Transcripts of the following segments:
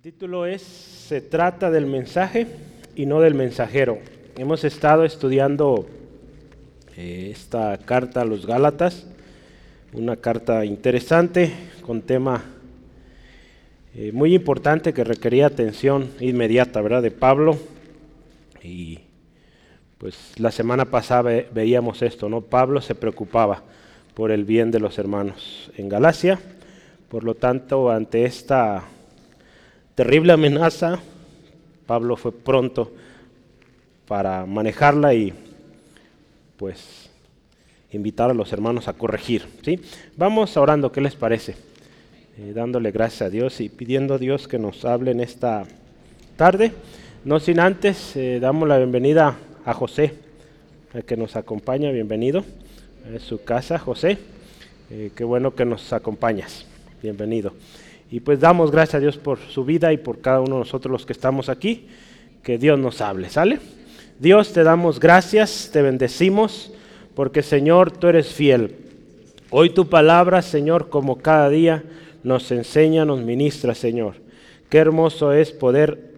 El título es Se trata del mensaje y no del mensajero. Hemos estado estudiando eh, esta carta a los Gálatas, una carta interesante con tema eh, muy importante que requería atención inmediata, ¿verdad? De Pablo. Y pues la semana pasada veíamos esto, ¿no? Pablo se preocupaba por el bien de los hermanos en Galacia. Por lo tanto, ante esta terrible amenaza, Pablo fue pronto para manejarla y pues invitar a los hermanos a corregir. ¿sí? Vamos orando, ¿qué les parece? Eh, dándole gracias a Dios y pidiendo a Dios que nos hable en esta tarde. No sin antes, eh, damos la bienvenida a José, que nos acompaña, bienvenido. a su casa, José. Eh, qué bueno que nos acompañas. Bienvenido. Y pues damos gracias a Dios por su vida y por cada uno de nosotros los que estamos aquí. Que Dios nos hable, ¿sale? Dios, te damos gracias, te bendecimos, porque Señor, tú eres fiel. Hoy tu palabra, Señor, como cada día, nos enseña, nos ministra, Señor. Qué hermoso es poder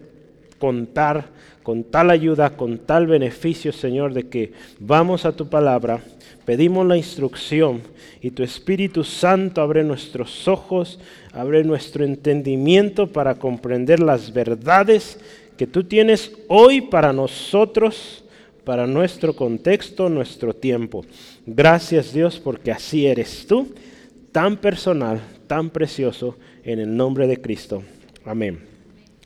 contar con tal ayuda, con tal beneficio, Señor, de que vamos a tu palabra, pedimos la instrucción y tu Espíritu Santo abre nuestros ojos, abre nuestro entendimiento para comprender las verdades que tú tienes hoy para nosotros, para nuestro contexto, nuestro tiempo. Gracias Dios porque así eres tú, tan personal, tan precioso, en el nombre de Cristo. Amén.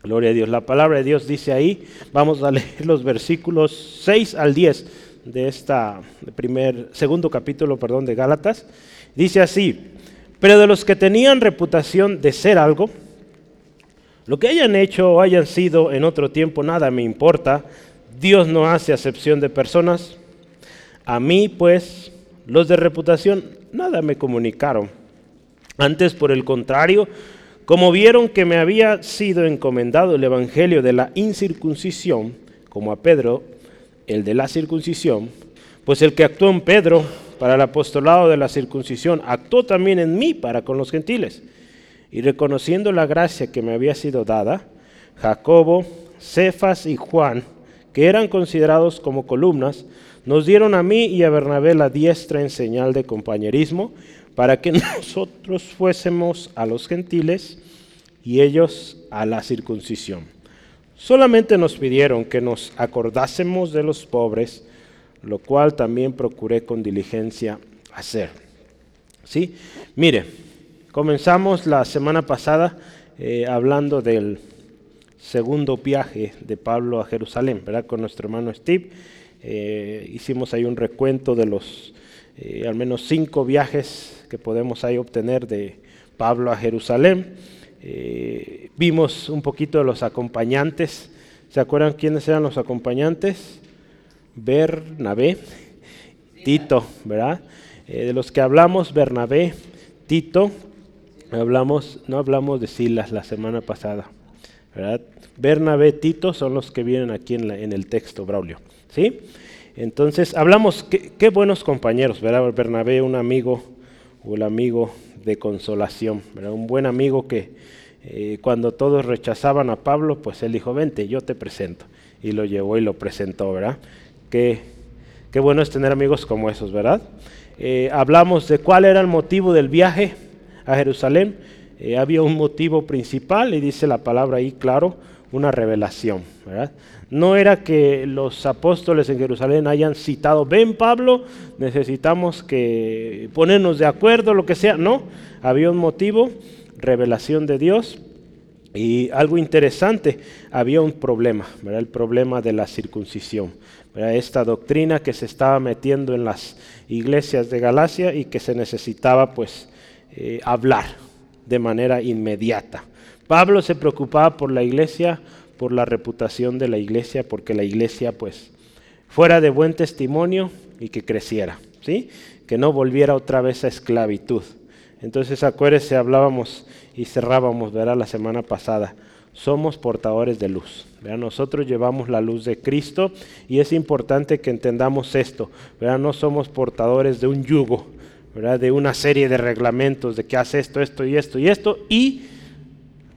Gloria a Dios. La palabra de Dios dice ahí, vamos a leer los versículos 6 al 10 de esta primer, segundo capítulo, perdón, de Gálatas. Dice así, pero de los que tenían reputación de ser algo, lo que hayan hecho o hayan sido en otro tiempo, nada me importa. Dios no hace acepción de personas. A mí, pues, los de reputación, nada me comunicaron. Antes, por el contrario, como vieron que me había sido encomendado el evangelio de la incircuncisión, como a Pedro el de la circuncisión, pues el que actuó en Pedro para el apostolado de la circuncisión, actuó también en mí para con los gentiles. Y reconociendo la gracia que me había sido dada, Jacobo, Cefas y Juan, que eran considerados como columnas, nos dieron a mí y a Bernabé la diestra en señal de compañerismo, para que nosotros fuésemos a los gentiles y ellos a la circuncisión. Solamente nos pidieron que nos acordásemos de los pobres, lo cual también procuré con diligencia hacer. ¿Sí? Mire, comenzamos la semana pasada eh, hablando del segundo viaje de Pablo a Jerusalén, ¿verdad? Con nuestro hermano Steve. Eh, hicimos ahí un recuento de los eh, al menos cinco viajes que podemos ahí obtener de Pablo a Jerusalén. Eh, vimos un poquito de los acompañantes. ¿Se acuerdan quiénes eran los acompañantes? Bernabé, Tito, ¿verdad? Eh, de los que hablamos, Bernabé, Tito, hablamos, no hablamos de Silas la semana pasada, ¿verdad? Bernabé, Tito son los que vienen aquí en, el texto, Braulio, ¿sí? Entonces, hablamos, qué, qué buenos compañeros, ¿verdad? Bernabé, un amigo el amigo de consolación, un buen amigo que eh, cuando todos rechazaban a Pablo, pues él dijo, vente, yo te presento. Y lo llevó y lo presentó, ¿verdad? Qué, qué bueno es tener amigos como esos, ¿verdad? Eh, hablamos de cuál era el motivo del viaje a Jerusalén. Eh, había un motivo principal y dice la palabra ahí, claro, una revelación, ¿verdad? No era que los apóstoles en Jerusalén hayan citado, ven Pablo, necesitamos que ponernos de acuerdo, lo que sea. No, había un motivo, revelación de Dios. Y algo interesante, había un problema, ¿verdad? el problema de la circuncisión. Esta doctrina que se estaba metiendo en las iglesias de Galacia y que se necesitaba pues eh, hablar de manera inmediata. Pablo se preocupaba por la iglesia por la reputación de la iglesia, porque la iglesia pues fuera de buen testimonio y que creciera, ¿sí? Que no volviera otra vez a esclavitud. Entonces acuérdense, hablábamos y cerrábamos, ¿verdad? La semana pasada. Somos portadores de luz. ¿verdad? Nosotros llevamos la luz de Cristo y es importante que entendamos esto. ¿verdad? No somos portadores de un yugo, ¿verdad? de una serie de reglamentos de que hace esto, esto y esto y esto y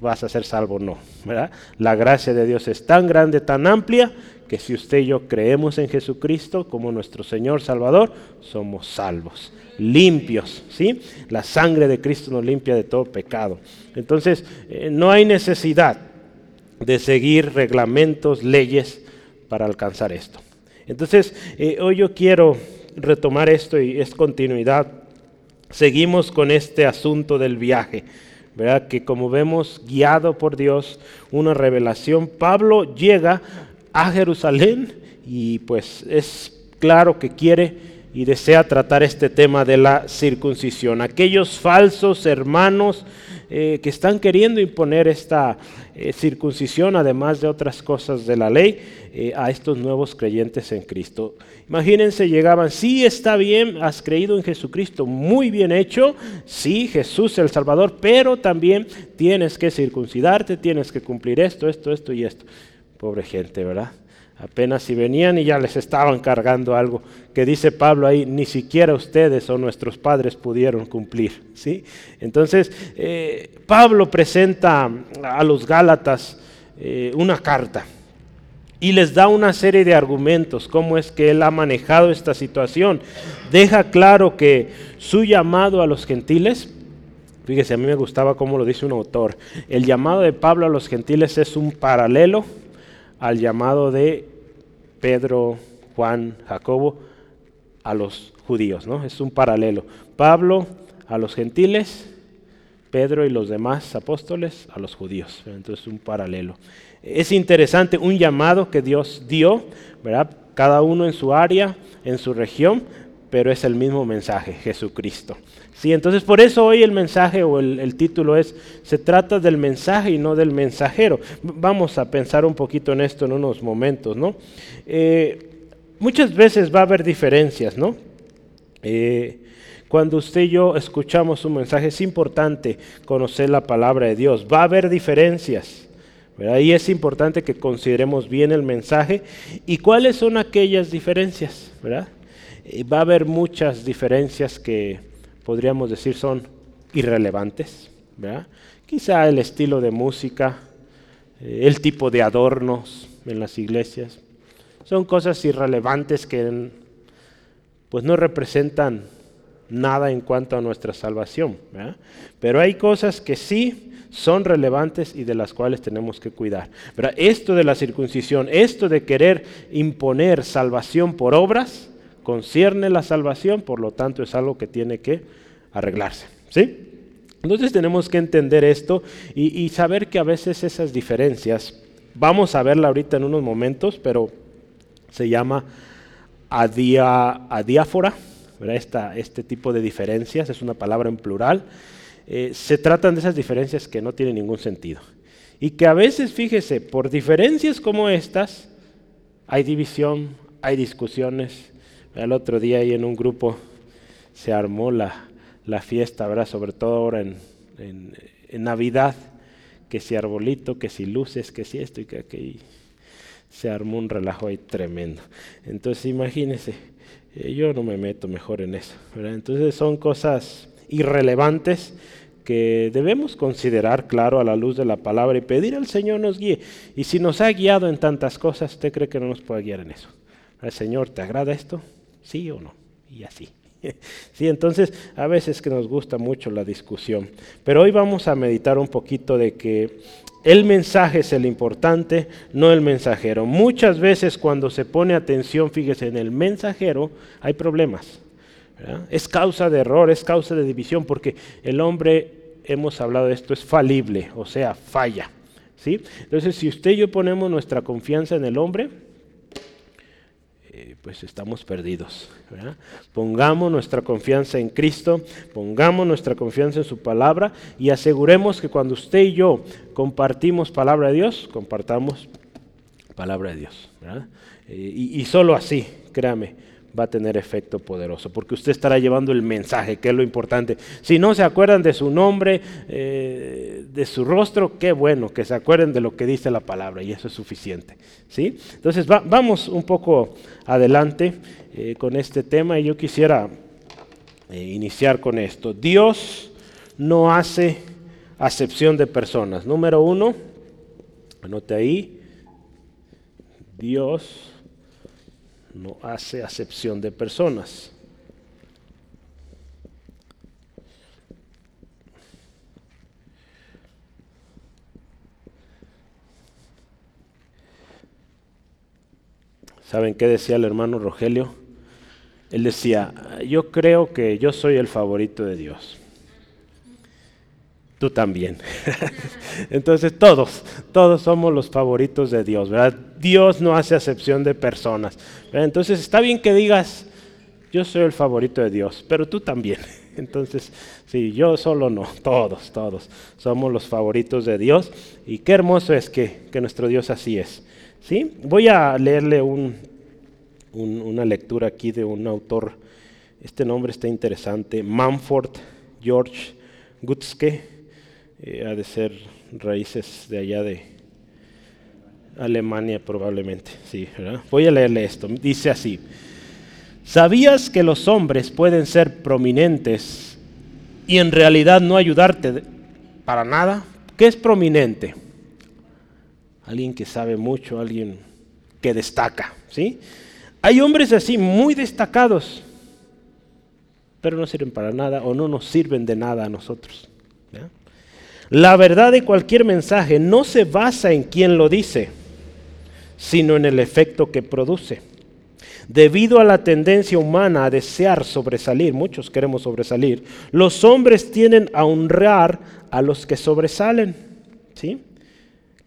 vas a ser salvo, no. ¿verdad? La gracia de Dios es tan grande, tan amplia, que si usted y yo creemos en Jesucristo como nuestro Señor Salvador, somos salvos, limpios, ¿sí? La sangre de Cristo nos limpia de todo pecado. Entonces, eh, no hay necesidad de seguir reglamentos, leyes para alcanzar esto. Entonces, eh, hoy yo quiero retomar esto y es continuidad. Seguimos con este asunto del viaje. Que como vemos, guiado por Dios, una revelación, Pablo llega a Jerusalén y pues es claro que quiere y desea tratar este tema de la circuncisión. Aquellos falsos hermanos eh, que están queriendo imponer esta eh, circuncisión, además de otras cosas de la ley, eh, a estos nuevos creyentes en Cristo. Imagínense, llegaban, sí está bien, has creído en Jesucristo, muy bien hecho, sí, Jesús el Salvador, pero también tienes que circuncidarte, tienes que cumplir esto, esto, esto y esto. Pobre gente, ¿verdad? Apenas si venían y ya les estaban cargando algo que dice Pablo ahí, ni siquiera ustedes o nuestros padres pudieron cumplir. ¿sí? Entonces, eh, Pablo presenta a los Gálatas eh, una carta y les da una serie de argumentos, cómo es que él ha manejado esta situación. Deja claro que su llamado a los gentiles, fíjese, a mí me gustaba cómo lo dice un autor, el llamado de Pablo a los gentiles es un paralelo al llamado de Pedro, Juan, Jacobo a los judíos, ¿no? Es un paralelo. Pablo a los gentiles, Pedro y los demás apóstoles a los judíos. Entonces un paralelo. Es interesante un llamado que Dios dio, ¿verdad? Cada uno en su área, en su región, pero es el mismo mensaje, Jesucristo. Sí, entonces por eso hoy el mensaje o el, título es, se trata del mensaje y no del mensajero. Vamos a pensar un poquito en esto en unos momentos, ¿no? Eh, muchas veces va a haber diferencias, ¿no? Eh, cuando usted y yo escuchamos un mensaje es importante conocer la palabra de Dios. Va a haber diferencias. Y es importante que consideremos bien el mensaje y cuáles son aquellas diferencias. ¿verdad? Eh, va a haber muchas diferencias que podríamos decir son irrelevantes. Quizá el estilo de música, eh, el tipo de adornos en las iglesias, son cosas irrelevantes que pues no representan nada en cuanto a nuestra salvación. Pero hay cosas que sí son relevantes y de las cuales tenemos que cuidar. Esto de la circuncisión, esto de querer imponer salvación por obras, concierne la salvación, por lo tanto es algo que tiene que arreglarse. ¿sí? Entonces tenemos que entender esto y, saber que a veces esas diferencias, vamos a verla ahorita en unos momentos, pero se llama adiáfora, Esta, este tipo de diferencias, es una palabra en plural, eh, se tratan de esas diferencias que no tienen ningún sentido. Y que a veces, fíjese, por diferencias como estas, hay división, hay discusiones, el otro día ahí en un grupo se armó la, la fiesta, ¿verdad? Sobre todo ahora en, en, Navidad, que si arbolito, que si luces, que si esto y que aquello. Se armó un relajo ahí tremendo. Entonces imagínense, eh, yo no me meto mejor en eso. Entonces son cosas irrelevantes que debemos considerar, claro, a la luz de la palabra y pedir al Señor nos guíe. Y si nos ha guiado en tantas cosas, ¿usted cree que no nos puede guiar en eso? ¿El Señor te agrada esto? ¿Sí o no? Y así. Sí, entonces a veces que nos gusta mucho la discusión, pero hoy vamos a meditar un poquito de que el mensaje es el importante, no el mensajero. Muchas veces cuando se pone atención, fíjese, en el mensajero hay problemas. Es causa de error, es causa de división, porque el hombre, hemos hablado de esto, es falible, o sea, falla. ¿sí? Entonces, si usted y yo ponemos nuestra confianza en el hombre, pues estamos perdidos. Pongamos nuestra confianza en Cristo, pongamos nuestra confianza en su palabra y aseguremos que cuando usted y yo compartimos palabra de Dios, compartamos palabra de Dios. Eh, y, y solo así, créame, va a tener efecto poderoso, porque usted estará llevando el mensaje, que es lo importante. Si no se acuerdan de su nombre, eh, de su rostro, qué bueno, que se acuerden de lo que dice la palabra, y eso es suficiente. ¿sí? Entonces vamos un poco adelante eh, con este tema, y yo quisiera eh, iniciar con esto. Dios no hace acepción de personas. Número uno, anote ahí, Dios no hace acepción de personas. ¿Saben qué decía el hermano Rogelio? Él decía, yo creo que yo soy el favorito de Dios. Tú también. Entonces todos, todos somos los favoritos de Dios, ¿verdad? Dios no hace acepción de personas. Entonces está bien que digas, yo soy el favorito de Dios, pero tú también. Entonces, sí, yo solo no, todos, todos somos los favoritos de Dios. Y qué hermoso es que, que nuestro Dios así es. ¿sí? Voy a leerle una lectura aquí de un autor, este nombre está interesante, Manford George Gutzke, eh, ha de ser raíces de allá de Alemania probablemente, sí, Voy a leerle esto, dice así, ¿sabías que los hombres pueden ser prominentes y en realidad no ayudarte para nada? ¿Qué es prominente? alguien que sabe mucho, alguien que destaca, ¿sí? Hay hombres así muy destacados, pero no sirven para nada o no nos sirven de nada a nosotros. La verdad de cualquier mensaje no se basa en quien lo dice, sino en el efecto que produce. Debido a la tendencia humana a desear sobresalir, muchos queremos sobresalir, los hombres tienden a honrar a los que sobresalen. ¿sí?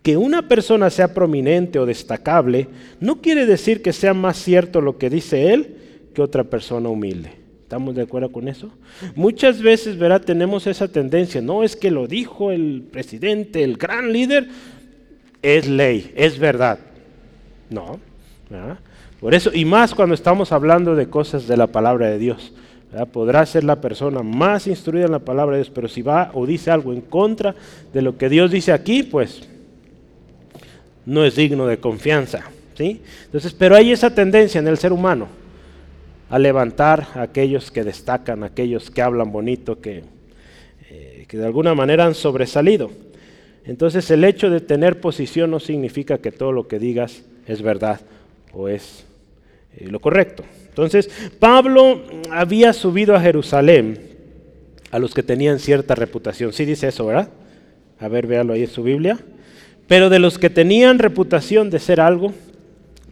que una persona sea prominente o destacable no quiere decir que sea más cierto lo que dice él que otra persona humilde. ¿Estamos de acuerdo con eso? Muchas veces, verá, tenemos esa tendencia. No es que lo dijo el presidente, el gran líder, es ley, es verdad. No. Por eso, y más cuando estamos hablando de cosas de la palabra de Dios. Podrá ser la persona más instruida en la palabra de Dios, pero si va o dice algo en contra de lo que Dios dice aquí, pues no es digno de confianza. ¿sí? Entonces, pero hay esa tendencia en el ser humano a levantar a aquellos que destacan, aquellos que hablan bonito, que, eh, que de alguna manera han sobresalido. Entonces el hecho de tener posición no significa que todo lo que digas es verdad o es eh, lo correcto. Entonces Pablo había subido a Jerusalén a los que tenían cierta reputación. Sí dice eso, ¿verdad? A ver, véalo ahí en su Biblia. Pero de los que tenían reputación de ser algo,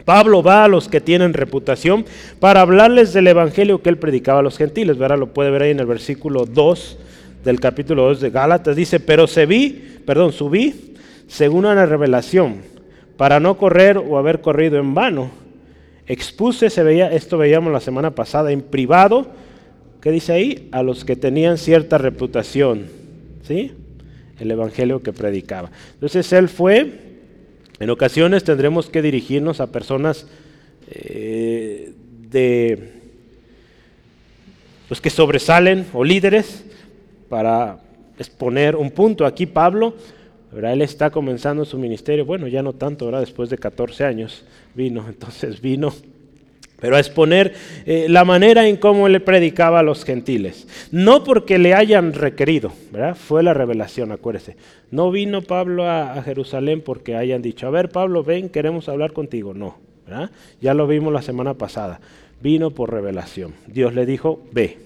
Pablo va a los que tienen reputación para hablarles del evangelio que él predicaba a los gentiles. ¿verdad? Lo puede ver ahí en el versículo 2 del capítulo 2 de Gálatas. Dice, pero se vi, perdón, subí según una revelación para no correr o haber corrido en vano. Expuse, se veía, esto veíamos la semana pasada, en privado, ¿qué dice ahí? A los que tenían cierta reputación. ¿Sí? el evangelio que predicaba. Entonces él fue, en ocasiones tendremos que dirigirnos a personas eh, de los que sobresalen o líderes para exponer un punto. Aquí Pablo, él está comenzando su ministerio, bueno, ya no tanto, ¿verdad? después de 14 años vino, entonces vino pero a exponer eh, la manera en cómo le predicaba a los gentiles. No porque le hayan requerido, ¿verdad? Fue la revelación, acuérdese. No vino Pablo a, Jerusalén porque hayan dicho, a ver Pablo, ven, queremos hablar contigo. No, ¿verdad? Ya lo vimos la semana pasada. Vino por revelación. Dios le dijo, ve.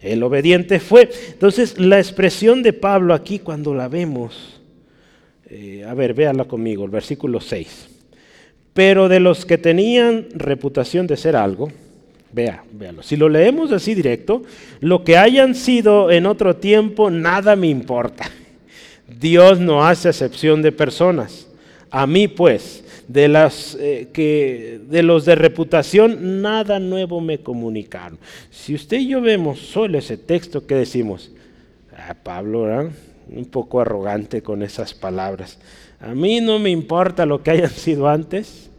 El obediente fue. Entonces, la expresión de Pablo aquí cuando la vemos, eh, a ver, véala conmigo, el versículo 6. Pero de los que tenían reputación de ser algo, vea, véalo. Si lo leemos así directo, lo que hayan sido en otro tiempo, nada me importa. Dios no hace excepción de personas. A mí, pues, de, las, eh, que, de los de reputación, nada nuevo me comunicaron. Si usted y yo vemos solo ese texto, ¿qué decimos? Ah, Pablo, ¿verdad? un poco arrogante con esas palabras. A mí no me importa lo que hayan sido antes.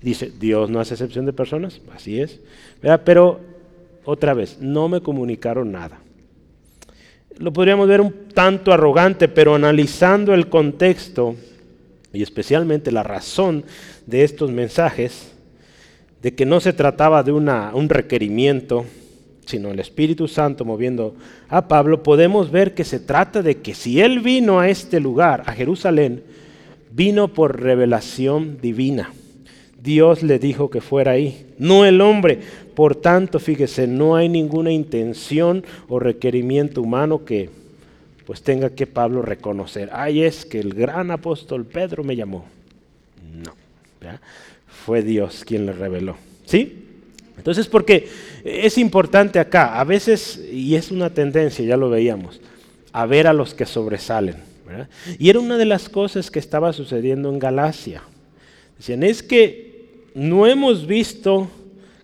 Dice, Dios no hace excepción de personas, así es. Pero otra vez, no me comunicaron nada. Lo podríamos ver un tanto arrogante, pero analizando el contexto y especialmente la razón de estos mensajes, de que no se trataba de una, un requerimiento, sino el Espíritu Santo moviendo a Pablo, podemos ver que se trata de que si él vino a este lugar, a Jerusalén, vino por revelación divina. Dios le dijo que fuera ahí, no el hombre. Por tanto, fíjese, no hay ninguna intención o requerimiento humano que pues tenga que Pablo reconocer. Ay, es que el gran apóstol Pedro me llamó. No, fue Dios quien le reveló. ¿Sí? Entonces, porque es importante acá, a veces, y es una tendencia, ya lo veíamos, a ver a los que sobresalen. Y era una de las cosas que estaba sucediendo en Galacia. Decían, es que no hemos visto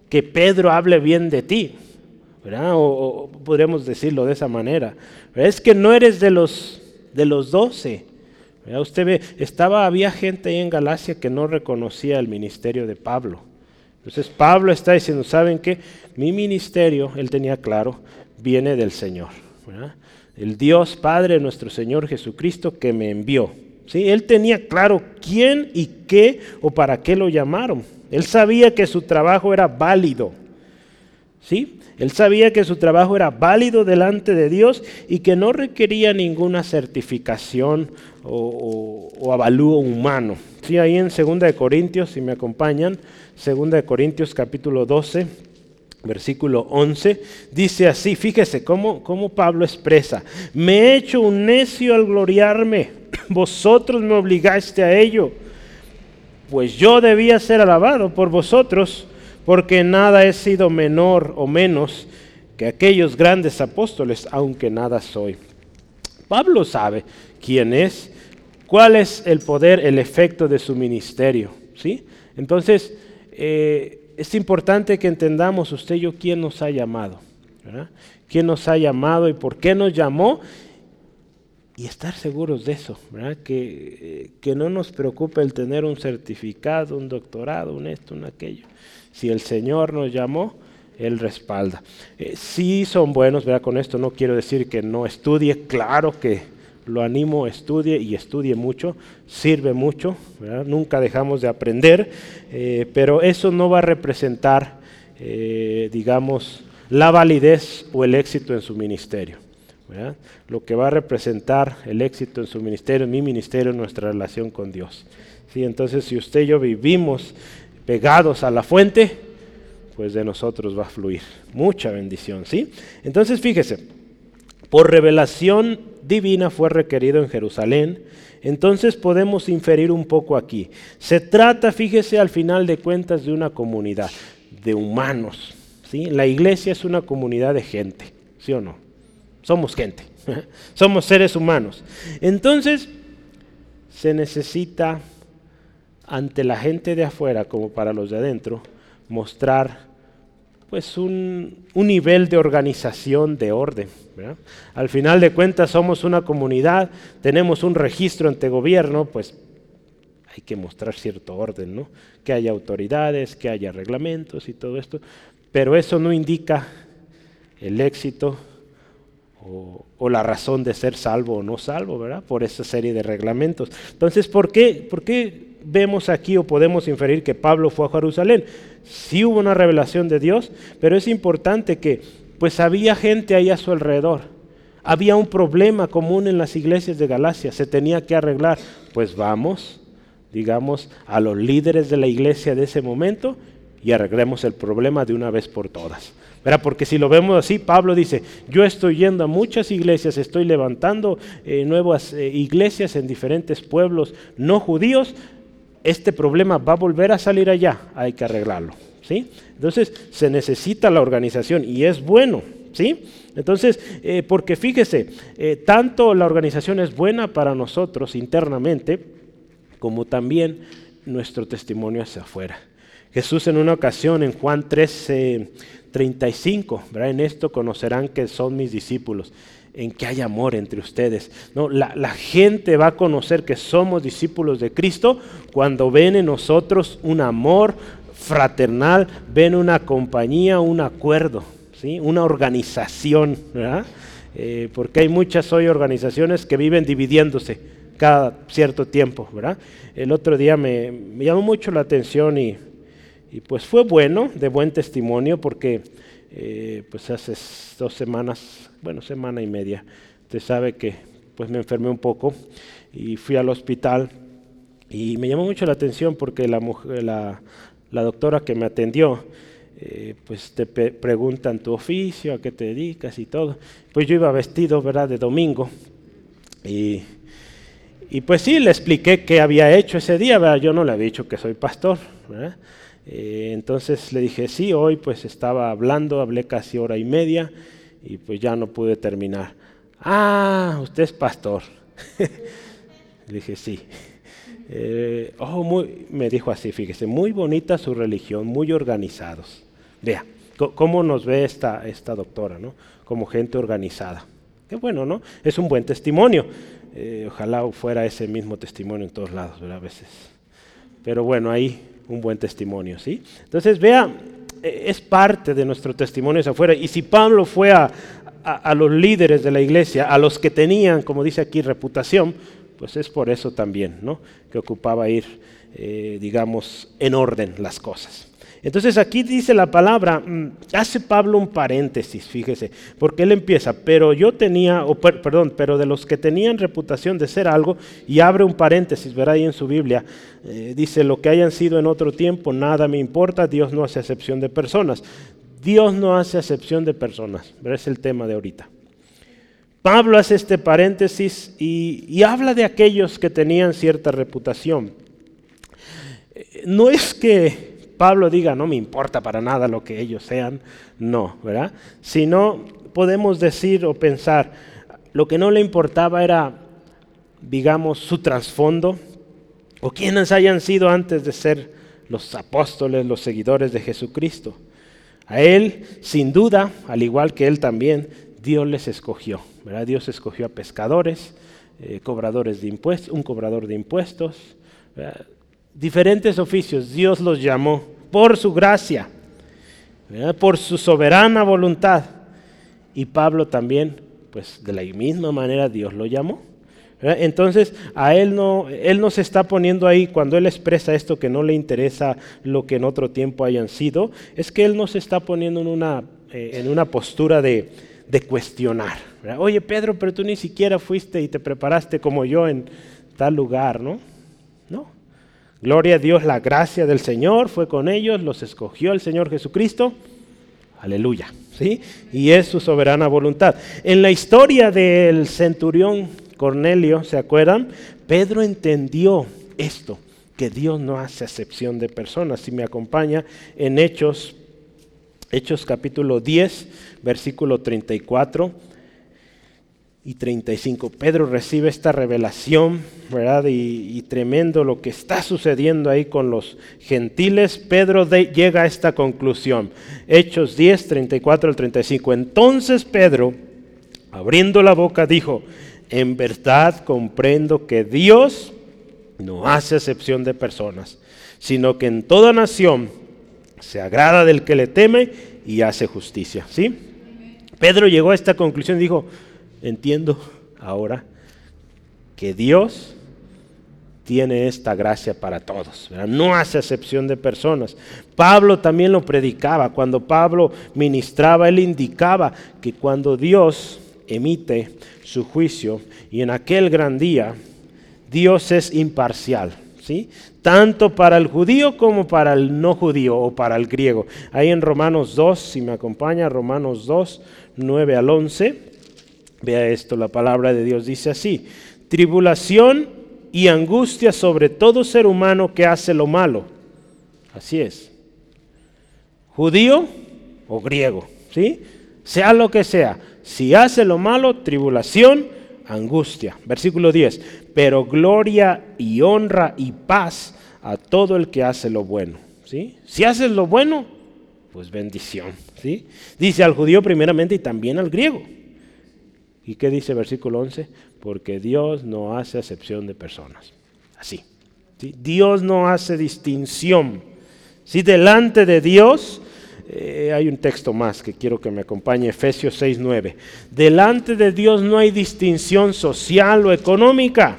que Pedro hable bien de ti, O, podríamos decirlo de esa manera. Es que no eres de los, de los doce. Usted ve, estaba, había gente ahí en Galacia que no reconocía el ministerio de Pablo. Entonces Pablo está diciendo, ¿saben qué? Mi ministerio, él tenía claro, viene del Señor. El Dios Padre, nuestro Señor Jesucristo, que me envió. ¿Sí? Él tenía claro quién y qué o para qué lo llamaron. Él sabía que su trabajo era válido. ¿Sí? Él sabía que su trabajo era válido delante de Dios y que no requería ninguna certificación o, avalúo humano. ¿Sí? Ahí en 2 Corintios, si me acompañan, 2 Corintios capítulo 12, versículo 11, dice así, fíjese cómo, cómo Pablo expresa, me he hecho un necio al gloriarme, vosotros me obligaste a ello, pues yo debía ser alabado por vosotros, porque nada he sido menor o menos que aquellos grandes apóstoles, aunque nada soy. Pablo sabe quién es, cuál es el poder, el efecto de su ministerio. ¿sí? Entonces, eh, es importante que entendamos usted y yo quién nos ha llamado. ¿Quién nos ha llamado y por qué nos llamó? Y estar seguros de eso, Que, eh, que no nos preocupe el tener un certificado, un doctorado, un esto, un aquello. Si el Señor nos llamó, Él respalda. Eh, sí son buenos, ¿verdad? Con esto no quiero decir que no estudie, claro que lo animo, estudie y estudie mucho, sirve mucho, nunca dejamos de aprender, eh, pero eso no va a representar, eh, digamos, la validez o el éxito en su ministerio. Lo que va a representar el éxito en su ministerio, en mi ministerio, nuestra relación con Dios. ¿Sí? Entonces, si usted y yo vivimos pegados a la fuente, pues de nosotros va a fluir mucha bendición, ¿sí? Entonces fíjese, por revelación divina fue requerido en Jerusalén, entonces podemos inferir un poco aquí. Se trata, fíjese, al final de cuentas de una comunidad de humanos, ¿sí? La iglesia es una comunidad de gente, ¿sí o no? Somos gente, somos seres humanos. Entonces, se necesita ante la gente de afuera como para los de adentro, mostrar pues un, nivel de organización, de orden. Al final de cuentas somos una comunidad, tenemos un registro ante gobierno, pues hay que mostrar cierto orden, ¿no? que haya autoridades, que haya reglamentos y todo esto, pero eso no indica el éxito o, o, la razón de ser salvo o no salvo, ¿verdad? Por esa serie de reglamentos. Entonces, ¿por qué, ¿por qué vemos aquí o podemos inferir que Pablo fue a Jerusalén. Sí hubo una revelación de Dios, pero es importante que pues había gente ahí a su alrededor. Había un problema común en las iglesias de Galacia, se tenía que arreglar. Pues vamos, digamos, a los líderes de la iglesia de ese momento y arreglemos el problema de una vez por todas. Porque si lo vemos así, Pablo dice, yo estoy yendo a muchas iglesias, estoy levantando eh, nuevas eh, iglesias en diferentes pueblos no judíos, este problema va a volver a salir allá, hay que arreglarlo. ¿sí? Entonces se necesita la organización y es bueno. ¿sí? Entonces, eh, porque fíjese, eh, tanto la organización es buena para nosotros internamente, como también nuestro testimonio hacia afuera. Jesús en una ocasión en Juan 13, 35, en esto conocerán que son mis discípulos en que hay amor entre ustedes. No, la, gente va a conocer que somos discípulos de Cristo cuando ven en nosotros un amor fraternal, ven una compañía, un acuerdo, ¿sí? una organización. Eh, porque hay muchas hoy organizaciones que viven dividiéndose cada cierto tiempo. ¿verdad? El otro día me, me llamó mucho la atención y, y pues fue bueno, de buen testimonio, porque eh, pues hace dos semanas, bueno, semana y media, usted sabe que pues me enfermé un poco y fui al hospital y me llamó mucho la atención porque la, mujer, la, doctora que me atendió, eh, pues te preguntan tu oficio, a qué te dedicas y todo. Pues yo iba vestido, ¿verdad?, de domingo. Y, y pues sí, le expliqué qué había hecho ese día, ¿verdad? Yo no le había dicho que soy pastor, ¿verdad? Eh, entonces le dije, sí, hoy pues estaba hablando, hablé casi hora y media y pues ya no pude terminar. Ah, usted es pastor. le dije, sí. Eh, oh, muy, me dijo así, fíjese, muy bonita su religión, muy organizados. Vea, cómo nos ve esta, esta doctora, ¿no? Como gente organizada. Qué bueno, ¿no? Es un buen testimonio. Eh, ojalá fuera ese mismo testimonio en todos lados, ¿verdad? A veces. Pero bueno, ahí un buen testimonio, ¿sí? Entonces, vea, e, es parte de nuestro testimonio hacia afuera. Y si Pablo fue a, los líderes de la iglesia, a los que tenían, como dice aquí, reputación, pues es por eso también, ¿no? Que ocupaba ir, eh, digamos, en orden las cosas. Entonces aquí dice la palabra, mm, hace Pablo un paréntesis, fíjese, porque él empieza, pero yo tenía, o perdón, pero de los que tenían reputación de ser algo, y abre un paréntesis, verá ahí en su Biblia, eh, dice, lo que hayan sido en otro tiempo, nada me importa, Dios no hace excepción de personas. Dios no hace excepción de personas, verá, es el tema de ahorita. Pablo hace este paréntesis y, y habla de aquellos que tenían cierta reputación. Eh, no es que Pablo diga, no me importa para nada lo que ellos sean, no, ¿verdad? Sino podemos decir o pensar, lo que no le importaba era, digamos, su trasfondo, o quienes hayan sido antes de ser los apóstoles, los seguidores de Jesucristo. A él, sin duda, al igual que él también, Dios les escogió, ¿verdad? Dios escogió a pescadores, eh, cobradores de impuestos, un cobrador de impuestos, diferentes oficios, Dios los llamó por su gracia, por su soberana voluntad. Y Pablo también, pues de la misma manera Dios lo llamó. Entonces, a él no, él no se está poniendo ahí cuando él expresa esto que no le interesa lo que en otro tiempo hayan sido, es que él no se está poniendo en una, eh, en una postura de, de cuestionar. Oye, Pedro, pero tú ni siquiera fuiste y te preparaste como yo en tal lugar, ¿no? No. Gloria a Dios, la gracia del Señor fue con ellos, los escogió el Señor Jesucristo. Aleluya. ¿sí? Y es su soberana voluntad. En la historia del centurión Cornelio, ¿se acuerdan? Pedro entendió esto, que Dios no hace excepción de personas. Si me acompaña en Hechos, Hechos capítulo 10, versículo 34 y 35. Pedro recibe esta revelación, ¿verdad? Y, tremendo lo que está sucediendo ahí con los gentiles. Pedro llega a esta conclusión. Hechos 10, 34 al 35. Entonces Pedro, abriendo la boca, dijo, en verdad comprendo que Dios no hace excepción de personas, sino que en toda nación se agrada del que le teme y hace justicia. ¿Sí? Pedro llegó a esta conclusión y dijo, entiendo ahora que Dios tiene esta gracia para todos. No hace excepción de personas. Pablo también lo predicaba. Cuando Pablo ministraba, él indicaba que cuando Dios emite su juicio y en aquel gran día, Dios es imparcial. ¿sí? Tanto para el judío como para el no judío o para el griego. Ahí en Romanos 2, si me acompaña, Romanos 2, 9 al 11. Vea esto, la palabra de Dios dice así, tribulación y angustia sobre todo ser humano que hace lo malo. Así es. Judío o griego, ¿sí? Sea lo que sea. Si hace lo malo, tribulación, angustia. Versículo 10. Pero gloria y honra y paz a todo el que hace lo bueno. ¿sí? Si haces lo bueno, pues bendición. ¿sí? Dice al judío primeramente y también al griego. ¿Y qué dice versículo 11? Porque Dios no hace acepción de personas. Así. Dios no hace distinción. Si delante de Dios, eh, hay un texto más que quiero que me acompañe, Efesios 6:9. Delante de Dios no hay distinción social o económica.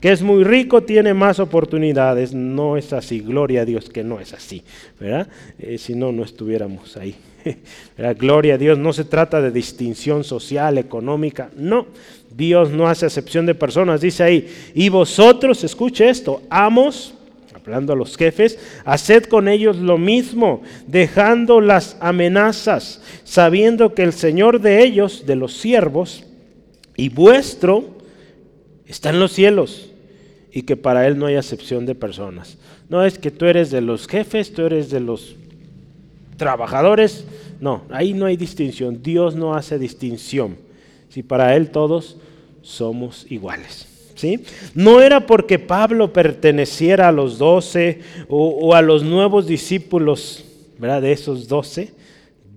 que es muy rico tiene más oportunidades. No es así, gloria a Dios que no es así. Eh, si no, no estuviéramos ahí. Gloria a Dios, no se trata de distinción social, económica, no. Dios no hace acepción de personas, dice ahí, y vosotros, escuche esto, amos, hablando a los jefes, haced con ellos lo mismo, dejando las amenazas, sabiendo que el Señor de ellos, de los siervos, y vuestro, está en los cielos, y que para Él no hay acepción de personas. No es que tú eres de los jefes, tú eres de los trabajadores. No, ahí no hay distinción. Dios no hace distinción. Si para Él todos somos iguales. ¿Sí? No era porque Pablo perteneciera a los doce o, a los nuevos discípulos ¿verdad? de esos doce.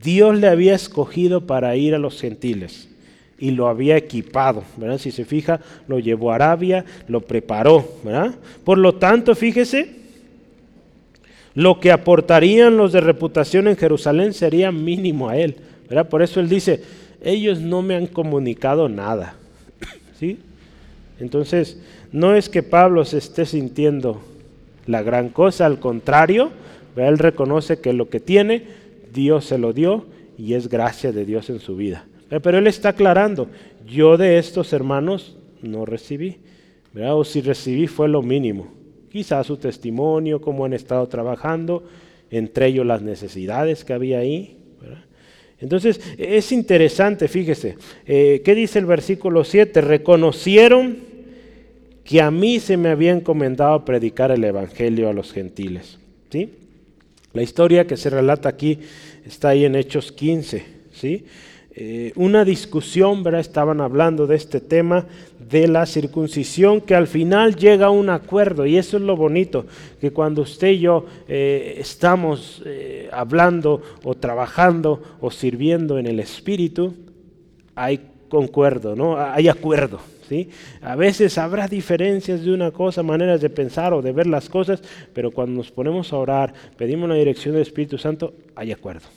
Dios le había escogido para ir a los gentiles y lo había equipado. ¿verdad? Si se fija, lo llevó a Arabia, lo preparó. ¿verdad? Por lo tanto, fíjese, lo que aportarían los de reputación en Jerusalén sería mínimo a él. ¿verdad? Por eso él dice, ellos no me han comunicado nada. ¿Sí? Entonces, no es que Pablo se esté sintiendo la gran cosa, al contrario, él reconoce que lo que tiene, Dios se lo dio y es gracia de Dios en su vida. Pero él está aclarando, yo de estos hermanos no recibí, o si recibí fue lo mínimo quizás su testimonio, cómo han estado trabajando, entre ellos las necesidades que había ahí. Entonces, es interesante, fíjese, eh, ¿qué dice el versículo 7? Reconocieron que a mí se me había encomendado predicar el Evangelio a los gentiles. ¿sí? La historia que se relata aquí está ahí en Hechos 15. ¿sí? Eh, una discusión, ¿verdad? Estaban hablando de este tema de la circuncisión que al final llega a un acuerdo y eso es lo bonito, que cuando usted y yo eh, estamos eh, hablando o trabajando o sirviendo en el Espíritu, hay concuerdo, ¿no? Hay acuerdo. ¿Sí? A veces habrá diferencias de una cosa, maneras de pensar o de ver las cosas, pero cuando nos ponemos a orar, pedimos la dirección del Espíritu Santo, hay acuerdo.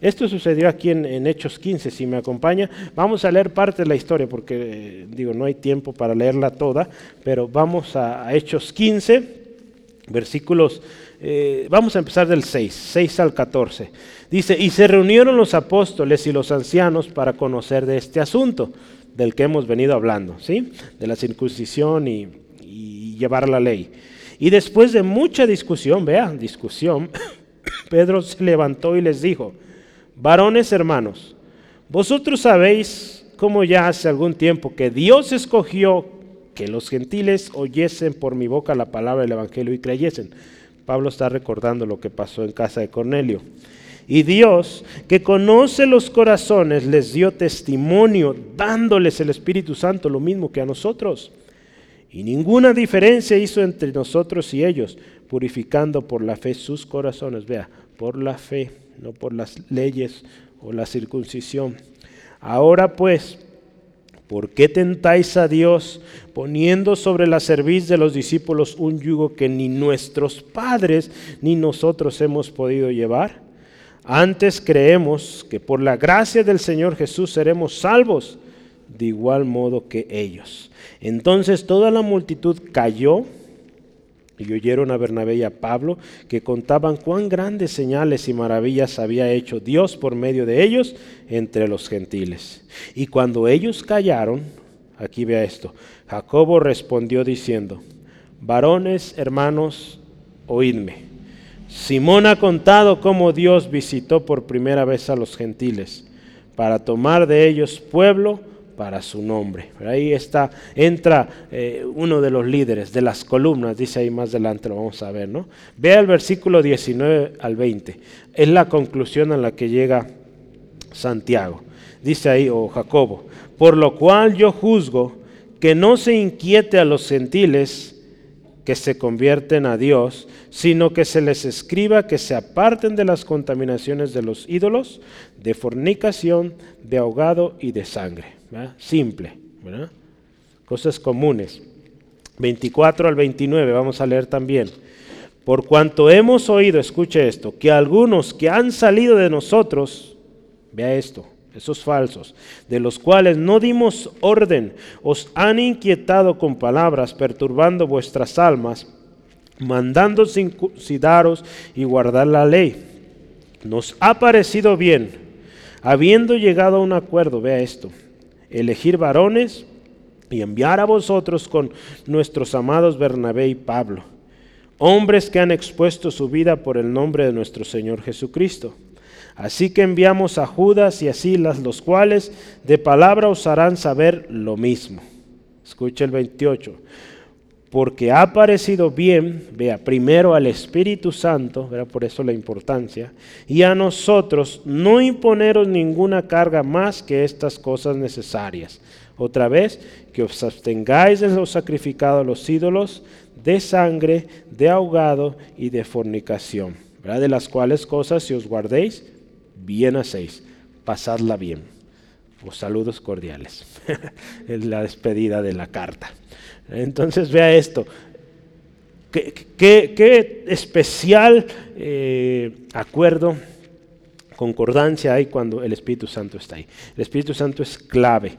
Esto sucedió aquí en, Hechos 15, si me acompaña. Vamos a leer parte de la historia porque, eh, digo, no hay tiempo para leerla toda, pero vamos a, Hechos 15, versículos, eh, vamos a empezar del 6, 6 al 14. Dice, y se reunieron los apóstoles y los ancianos para conocer de este asunto del que hemos venido hablando, ¿sí? De la circuncisión y, llevar la ley. Y después de mucha discusión, vean, discusión, Pedro se levantó y les dijo, varones hermanos, vosotros sabéis cómo ya hace algún tiempo que Dios escogió que los gentiles oyesen por mi boca la palabra del Evangelio y creyesen. Pablo está recordando lo que pasó en casa de Cornelio. Y Dios, que conoce los corazones, les dio testimonio, dándoles el Espíritu Santo, lo mismo que a nosotros. Y ninguna diferencia hizo entre nosotros y ellos, purificando por la fe sus corazones. Vea, por la fe, no por las leyes o la circuncisión. Ahora pues, ¿por qué tentáis a Dios poniendo sobre la cerviz de los discípulos un yugo que ni nuestros padres ni nosotros hemos podido llevar? Antes creemos que por la gracia del Señor Jesús seremos salvos de igual modo que ellos. Entonces toda la multitud cayó y oyeron a Bernabé y a Pablo que contaban cuán grandes señales y maravillas había hecho Dios por medio de ellos entre los gentiles. Y cuando ellos callaron, aquí vea esto, Jacobo respondió diciendo, varones hermanos, oídme. Simón ha contado cómo Dios visitó por primera vez a los gentiles para tomar de ellos pueblo para su nombre. Ahí está, entra eh, uno de los líderes de las columnas, dice ahí más adelante, lo vamos a ver, ¿no? Vea el versículo 19 al 20. Es la conclusión a la que llega Santiago. Dice ahí, o Jacobo, por lo cual yo juzgo que no se inquiete a los gentiles que se convierten a Dios, sino que se les escriba que se aparten de las contaminaciones de los ídolos, de fornicación, de ahogado y de sangre. Simple, Cosas comunes. 24 al 29, vamos a leer también. Por cuanto hemos oído, escuche esto, que algunos que han salido de nosotros, vea esto, esos falsos, de los cuales no dimos orden, os han inquietado con palabras, perturbando vuestras almas, mandando circuncidaros y guardar la ley. Nos ha parecido bien, habiendo llegado a un acuerdo, vea esto, elegir varones y enviar a vosotros con nuestros amados Bernabé y Pablo, hombres que han expuesto su vida por el nombre de nuestro Señor Jesucristo Así que enviamos a Judas y a Silas, los cuales de palabra os harán saber lo mismo. Escucha el 28. Porque ha parecido bien, vea, primero al Espíritu Santo, verá por eso la importancia, y a nosotros no imponeros ninguna carga más que estas cosas necesarias. Otra vez, que os abstengáis de lo sacrificado a los ídolos, de sangre, de ahogado y de fornicación, ¿verdad? de las cuales cosas si os guardéis, bien hacéis, pasadla bien. Os saludos cordiales. es la despedida de la carta. Entonces vea esto. Qué, especial eh, acuerdo, concordancia hay cuando el Espíritu Santo está ahí. El Espíritu Santo es clave.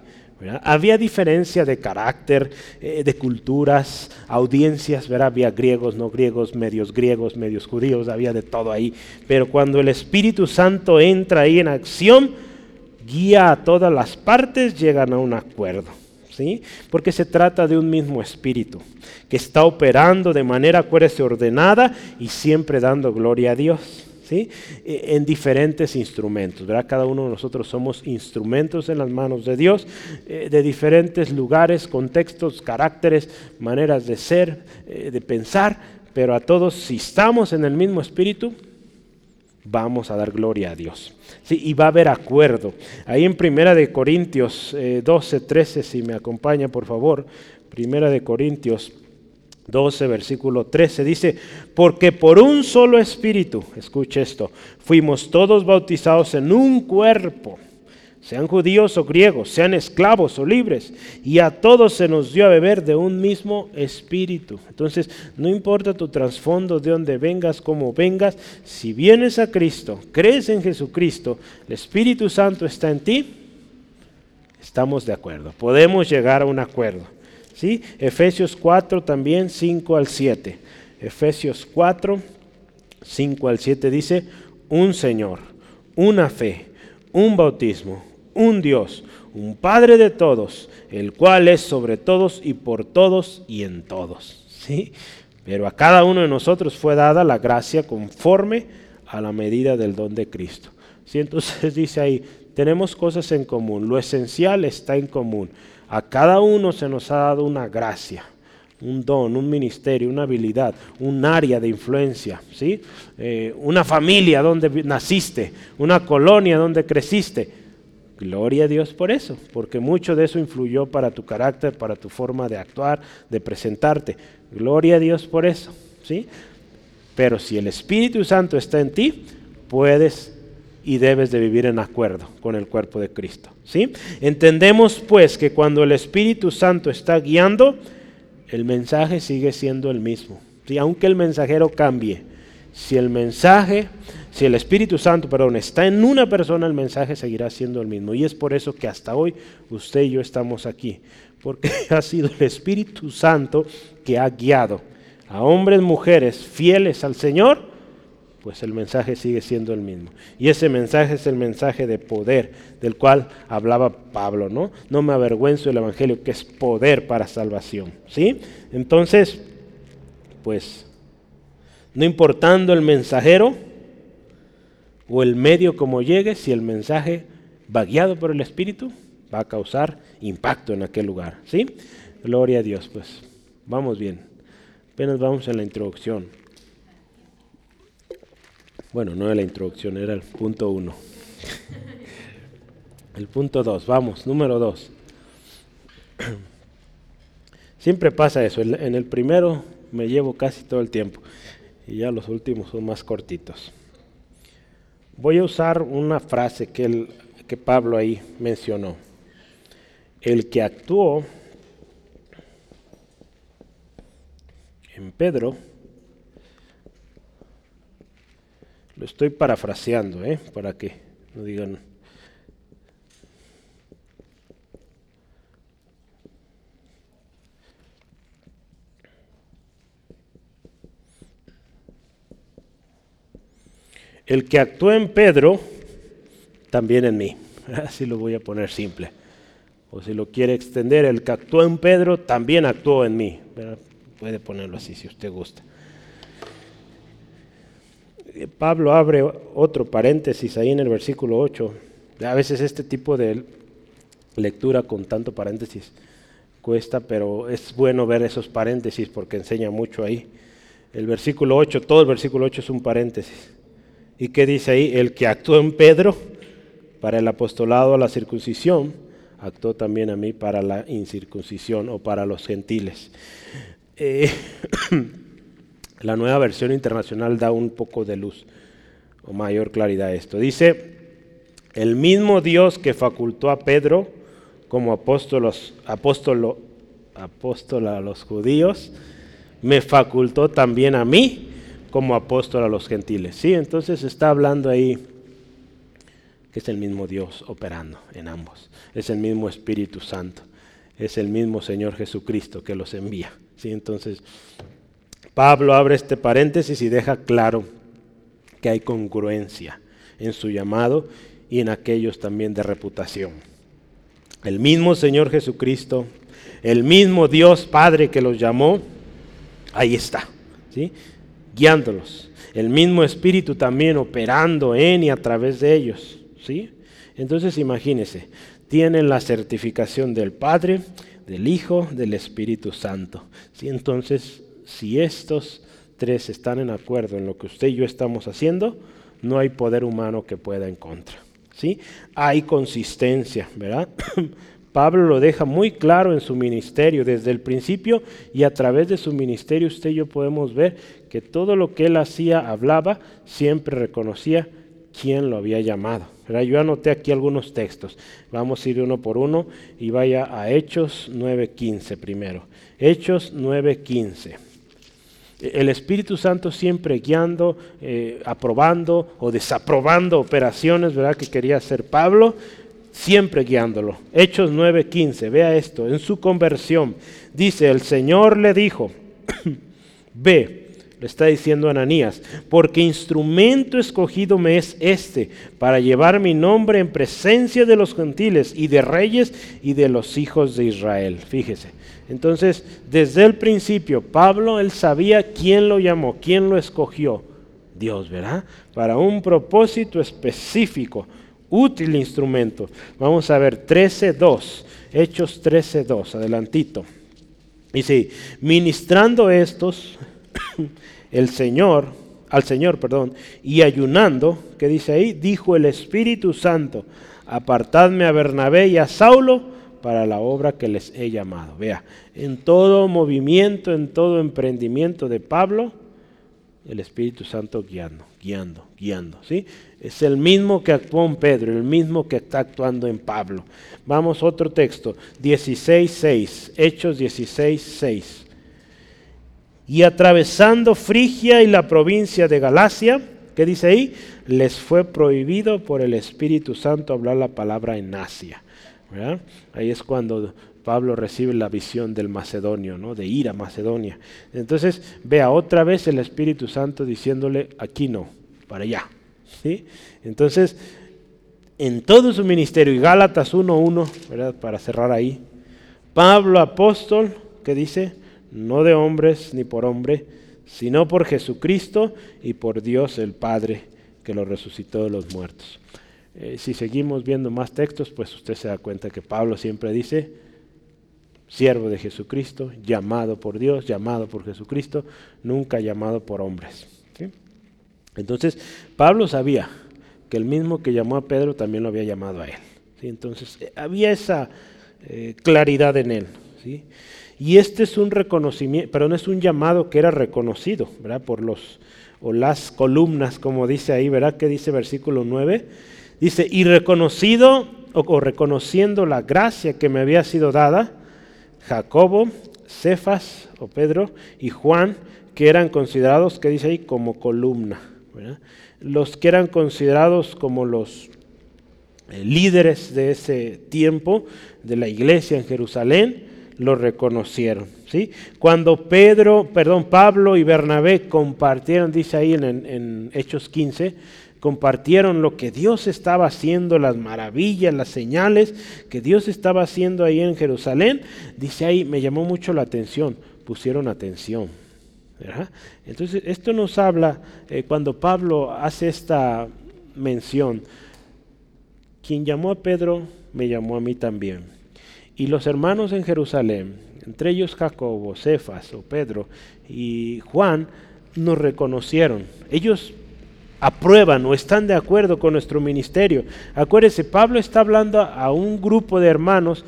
Había diferencia de carácter, eh, de culturas, audiencias, había griegos, no griegos, medios griegos, medios judíos, había de todo ahí. Pero cuando el Espíritu Santo entra ahí en acción, guía a todas las partes, llegan a un acuerdo. ¿Sí? Porque se trata de un mismo espíritu que está operando de manera, acuérdese, ordenada y siempre dando gloria a Dios. ¿sí? E, en diferentes instrumentos. ¿verdad? Cada uno de nosotros somos instrumentos en las manos de Dios, eh, de diferentes lugares, contextos, caracteres, maneras de ser, eh, de pensar, pero a todos, si estamos en el mismo espíritu, vamos a dar gloria a Dios. Sí, y va a haber acuerdo. Ahí en Primera de Corintios 12, eh, 13, si me acompaña por favor, Primera de Corintios 12, versículo 13, dice, porque por un solo espíritu, escuche esto, fuimos todos bautizados en un cuerpo, sean judíos o griegos, sean esclavos o libres, y a todos se nos dio a beber de un mismo espíritu. Entonces, no importa tu trasfondo, de dónde vengas, cómo vengas, si vienes a Cristo, crees en Jesucristo, el Espíritu Santo está en ti, estamos de acuerdo, podemos llegar a un acuerdo. ¿sí? Efesios 4 también, 5 al 7. Efesios 4, 5 al 7 dice, un Señor, una fe, un bautismo, un Dios, un Padre de todos, el cual es sobre todos y por todos y en todos. ¿sí? Pero a cada uno de nosotros fue dada la gracia conforme a la medida del don de Cristo. ¿Sí? Entonces dice ahí, tenemos cosas en común, lo esencial está en común. A cada uno se nos ha dado una gracia, un don, un ministerio, una habilidad, un área de influencia, ¿sí? Eh, una familia donde naciste, una colonia donde creciste. Gloria a Dios por eso, porque mucho de eso influyó para tu carácter, para tu forma de actuar, de presentarte. Gloria a Dios por eso, ¿sí? Pero si el Espíritu Santo está en ti, puedes y debes de vivir en acuerdo con el cuerpo de Cristo. ¿sí? Entendemos pues que cuando el Espíritu Santo está guiando, el mensaje sigue siendo el mismo. ¿sí? Aunque el mensajero cambie, si el mensaje, si el Espíritu Santo, perdón, está en una persona, el mensaje seguirá siendo el mismo. Y es por eso que hasta hoy usted y yo estamos aquí, porque ha sido el Espíritu Santo que ha guiado a hombres, mujeres fieles al Señor, pues el mensaje sigue siendo el mismo. Y ese mensaje es el mensaje de poder del cual hablaba Pablo, ¿no? No me avergüenzo del Evangelio, que es poder para salvación, ¿sí? Entonces, pues, no importando el mensajero o el medio como llegue, si el mensaje va guiado por el Espíritu, va a causar impacto en aquel lugar, ¿sí? Gloria a Dios, pues, vamos bien. Apenas vamos en la introducción. Bueno, no era la introducción, era el punto uno. El punto dos, vamos, número dos. Siempre pasa eso, en el primero me llevo casi todo el tiempo y ya los últimos son más cortitos. Voy a usar una frase que, que Pablo ahí mencionó. El que actuó en Pedro Lo estoy parafraseando, ¿eh? para que no digan. El que actuó en Pedro, también en mí. Así lo voy a poner simple. O si lo quiere extender, el que actuó en Pedro, también actuó en mí. Puede ponerlo así si usted gusta. Pablo abre otro paréntesis ahí en el versículo 8. A veces este tipo de lectura con tanto paréntesis cuesta, pero es bueno ver esos paréntesis porque enseña mucho ahí. El versículo 8, todo el versículo 8 es un paréntesis. ¿Y qué dice ahí? El que actuó en Pedro para el apostolado a la circuncisión, actuó también a mí para la incircuncisión o para los gentiles. Eh, la nueva versión internacional da un poco de luz o mayor claridad a esto. Dice, el mismo Dios que facultó a Pedro como apóstol, apóstolo, apóstol a los judíos, me facultó también a mí como apóstol a los gentiles. Sí, entonces está hablando ahí que es el mismo Dios operando en ambos. Es el mismo Espíritu Santo. Es el mismo Señor Jesucristo que los envía. ¿sí? Entonces, Pablo abre este paréntesis y deja claro que hay congruencia en su llamado y en aquellos también de reputación. El mismo Señor Jesucristo, el mismo Dios Padre que los llamó, ahí está, ¿sí? Guiándolos. El mismo Espíritu también operando en y a través de ellos. ¿sí? Entonces imagínense, tienen la certificación del Padre, del Hijo, del Espíritu Santo. ¿sí? Entonces, si estos tres están en acuerdo en lo que usted y yo estamos haciendo, no hay poder humano que pueda en contra. ¿sí? Hay consistencia, ¿verdad? Pablo lo deja muy claro en su ministerio desde el principio y a través de su ministerio usted y yo podemos ver que todo lo que él hacía, hablaba, siempre reconocía quién lo había llamado. Yo anoté aquí algunos textos. Vamos a ir uno por uno y vaya a Hechos 9.15 primero. Hechos 9.15. El Espíritu Santo siempre guiando, eh, aprobando o desaprobando operaciones, ¿verdad? Que quería hacer Pablo, siempre guiándolo. Hechos 9:15, vea esto, en su conversión, dice, el Señor le dijo, ve, le está diciendo Ananías, porque instrumento escogido me es este, para llevar mi nombre en presencia de los gentiles y de reyes y de los hijos de Israel. Fíjese. Entonces, desde el principio, Pablo, él sabía quién lo llamó, quién lo escogió. Dios, ¿verdad? Para un propósito específico, útil instrumento. Vamos a ver 13.2, Hechos 13.2, adelantito. Y sí, ministrando estos, el Señor, al Señor, perdón, y ayunando, ¿qué dice ahí? Dijo el Espíritu Santo, apartadme a Bernabé y a Saulo para la obra que les he llamado. Vea, en todo movimiento, en todo emprendimiento de Pablo, el Espíritu Santo guiando, guiando, guiando. ¿sí? Es el mismo que actuó en Pedro, el mismo que está actuando en Pablo. Vamos a otro texto, 16.6, Hechos 16.6. Y atravesando Frigia y la provincia de Galacia, ¿qué dice ahí? Les fue prohibido por el Espíritu Santo hablar la palabra en Asia. Ahí es cuando Pablo recibe la visión del macedonio, ¿no? de ir a Macedonia. Entonces, vea otra vez el Espíritu Santo diciéndole, aquí no, para allá. Entonces, en todo su ministerio, y Gálatas 1.1, para cerrar ahí, Pablo apóstol, que dice, no de hombres ni por hombre, sino por Jesucristo y por Dios el Padre, que lo resucitó de los muertos. Eh, si seguimos viendo más textos, pues usted se da cuenta que Pablo siempre dice, siervo de Jesucristo, llamado por Dios, llamado por Jesucristo, nunca llamado por hombres. Entonces, Pablo sabía que el mismo que llamó a Pedro también lo había llamado a él. Entonces, eh, había esa eh, claridad en él. Y este es un reconocimiento, pero no es un llamado que era reconocido, ¿verdad? Por los, o las columnas, como dice ahí, ¿verdad? Que dice versículo 9 Dice, y reconocido o, reconociendo la gracia que me había sido dada, Jacobo, Cefas o Pedro y Juan, que eran considerados, que dice ahí, como columna. Los que eran considerados como los eh, líderes de ese tiempo de la iglesia en Jerusalén, lo reconocieron. ¿sí? Cuando Pedro, perdón, Pablo y Bernabé compartieron, dice ahí en, en Hechos 15, compartieron lo que Dios estaba haciendo, las maravillas, las señales que Dios estaba haciendo ahí en Jerusalén. Dice ahí, me llamó mucho la atención, pusieron atención. Entonces, esto nos habla, eh, cuando Pablo hace esta mención, quien llamó a Pedro, me llamó a mí también. Y los hermanos en Jerusalén, entre ellos Jacobo, Cefas o Pedro y Juan, nos reconocieron. Ellos aprueban o están de acuerdo con nuestro ministerio. Acuérdense, Pablo está hablando a un grupo de hermanos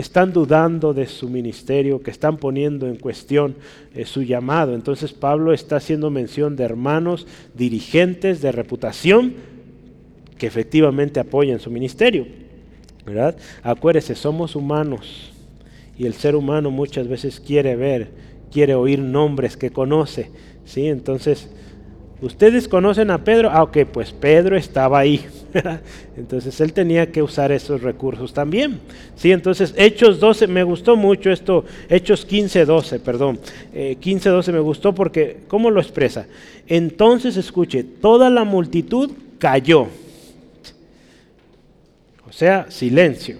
que están dudando de su ministerio, que están poniendo en cuestión eh, su llamado. Entonces Pablo está haciendo mención de hermanos dirigentes de reputación que efectivamente apoyan su ministerio. ¿verdad? Acuérdese, somos humanos y el ser humano muchas veces quiere ver, quiere oír nombres que conoce. ¿sí? Entonces, Ustedes conocen a Pedro, ah, ok, pues Pedro estaba ahí. entonces él tenía que usar esos recursos también. Sí, entonces Hechos 12, me gustó mucho esto, Hechos 15, 12, perdón. 15, eh, 12 me gustó porque, ¿cómo lo expresa? Entonces escuche, toda la multitud cayó. O sea, silencio.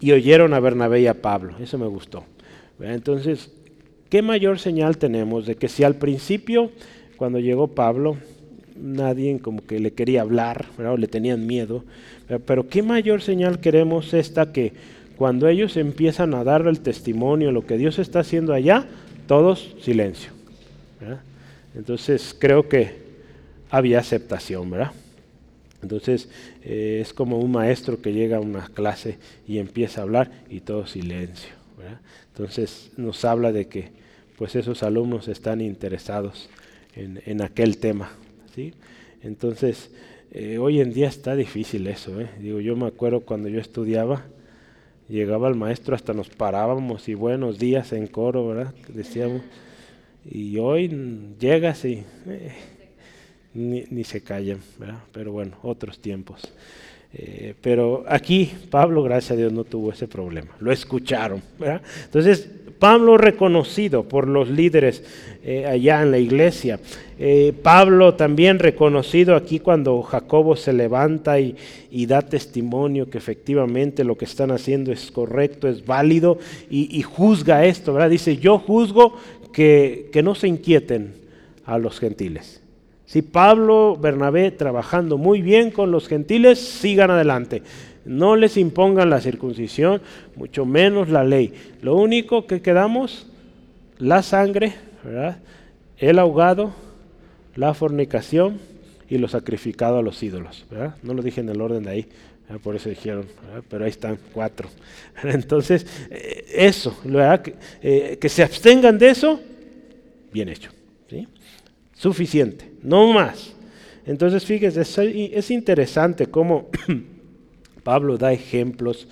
Y oyeron a Bernabé y a Pablo. Eso me gustó. Entonces, ¿qué mayor señal tenemos de que si al principio cuando llegó Pablo, nadie como que le quería hablar, o le tenían miedo. Pero qué mayor señal queremos esta que cuando ellos empiezan a dar el testimonio lo que Dios está haciendo allá, todos silencio. Entonces creo que había aceptación, ¿verdad? Entonces eh, es como un maestro que llega a una clase y empieza a hablar y todo silencio. Entonces nos habla de que pues esos alumnos están interesados en, aquel tema. ¿sí? Entonces, eh, hoy en día está difícil eso. ¿eh? Digo, yo me acuerdo cuando yo estudiaba, llegaba el maestro, hasta nos parábamos y buenos días en coro, ¿verdad? Decíamos. Y hoy llegas y eh, ni, se callan, ¿verdad? Pero bueno, otros tiempos. Pero aquí Pablo, gracias a Dios, no tuvo ese problema. Lo escucharon. ¿verdad? Entonces, Pablo reconocido por los líderes eh, allá en la iglesia. Eh, Pablo también reconocido aquí cuando Jacobo se levanta y, da testimonio que efectivamente lo que están haciendo es correcto, es válido y, juzga esto, ¿verdad? Dice, yo juzgo que, que no se inquieten a los gentiles. Si Pablo, Bernabé, trabajando muy bien con los gentiles, sigan adelante. No les impongan la circuncisión, mucho menos la ley. Lo único que quedamos, la sangre, el ahogado, la fornicación y lo sacrificado a los ídolos. No lo dije en el orden de ahí, por eso dijeron, pero ahí están cuatro. Entonces, eh, eso, eh, que se abstengan de eso, bien hecho. Suficiente, no más. Entonces, fíjese, es, interesante cómo Pablo da ejemplos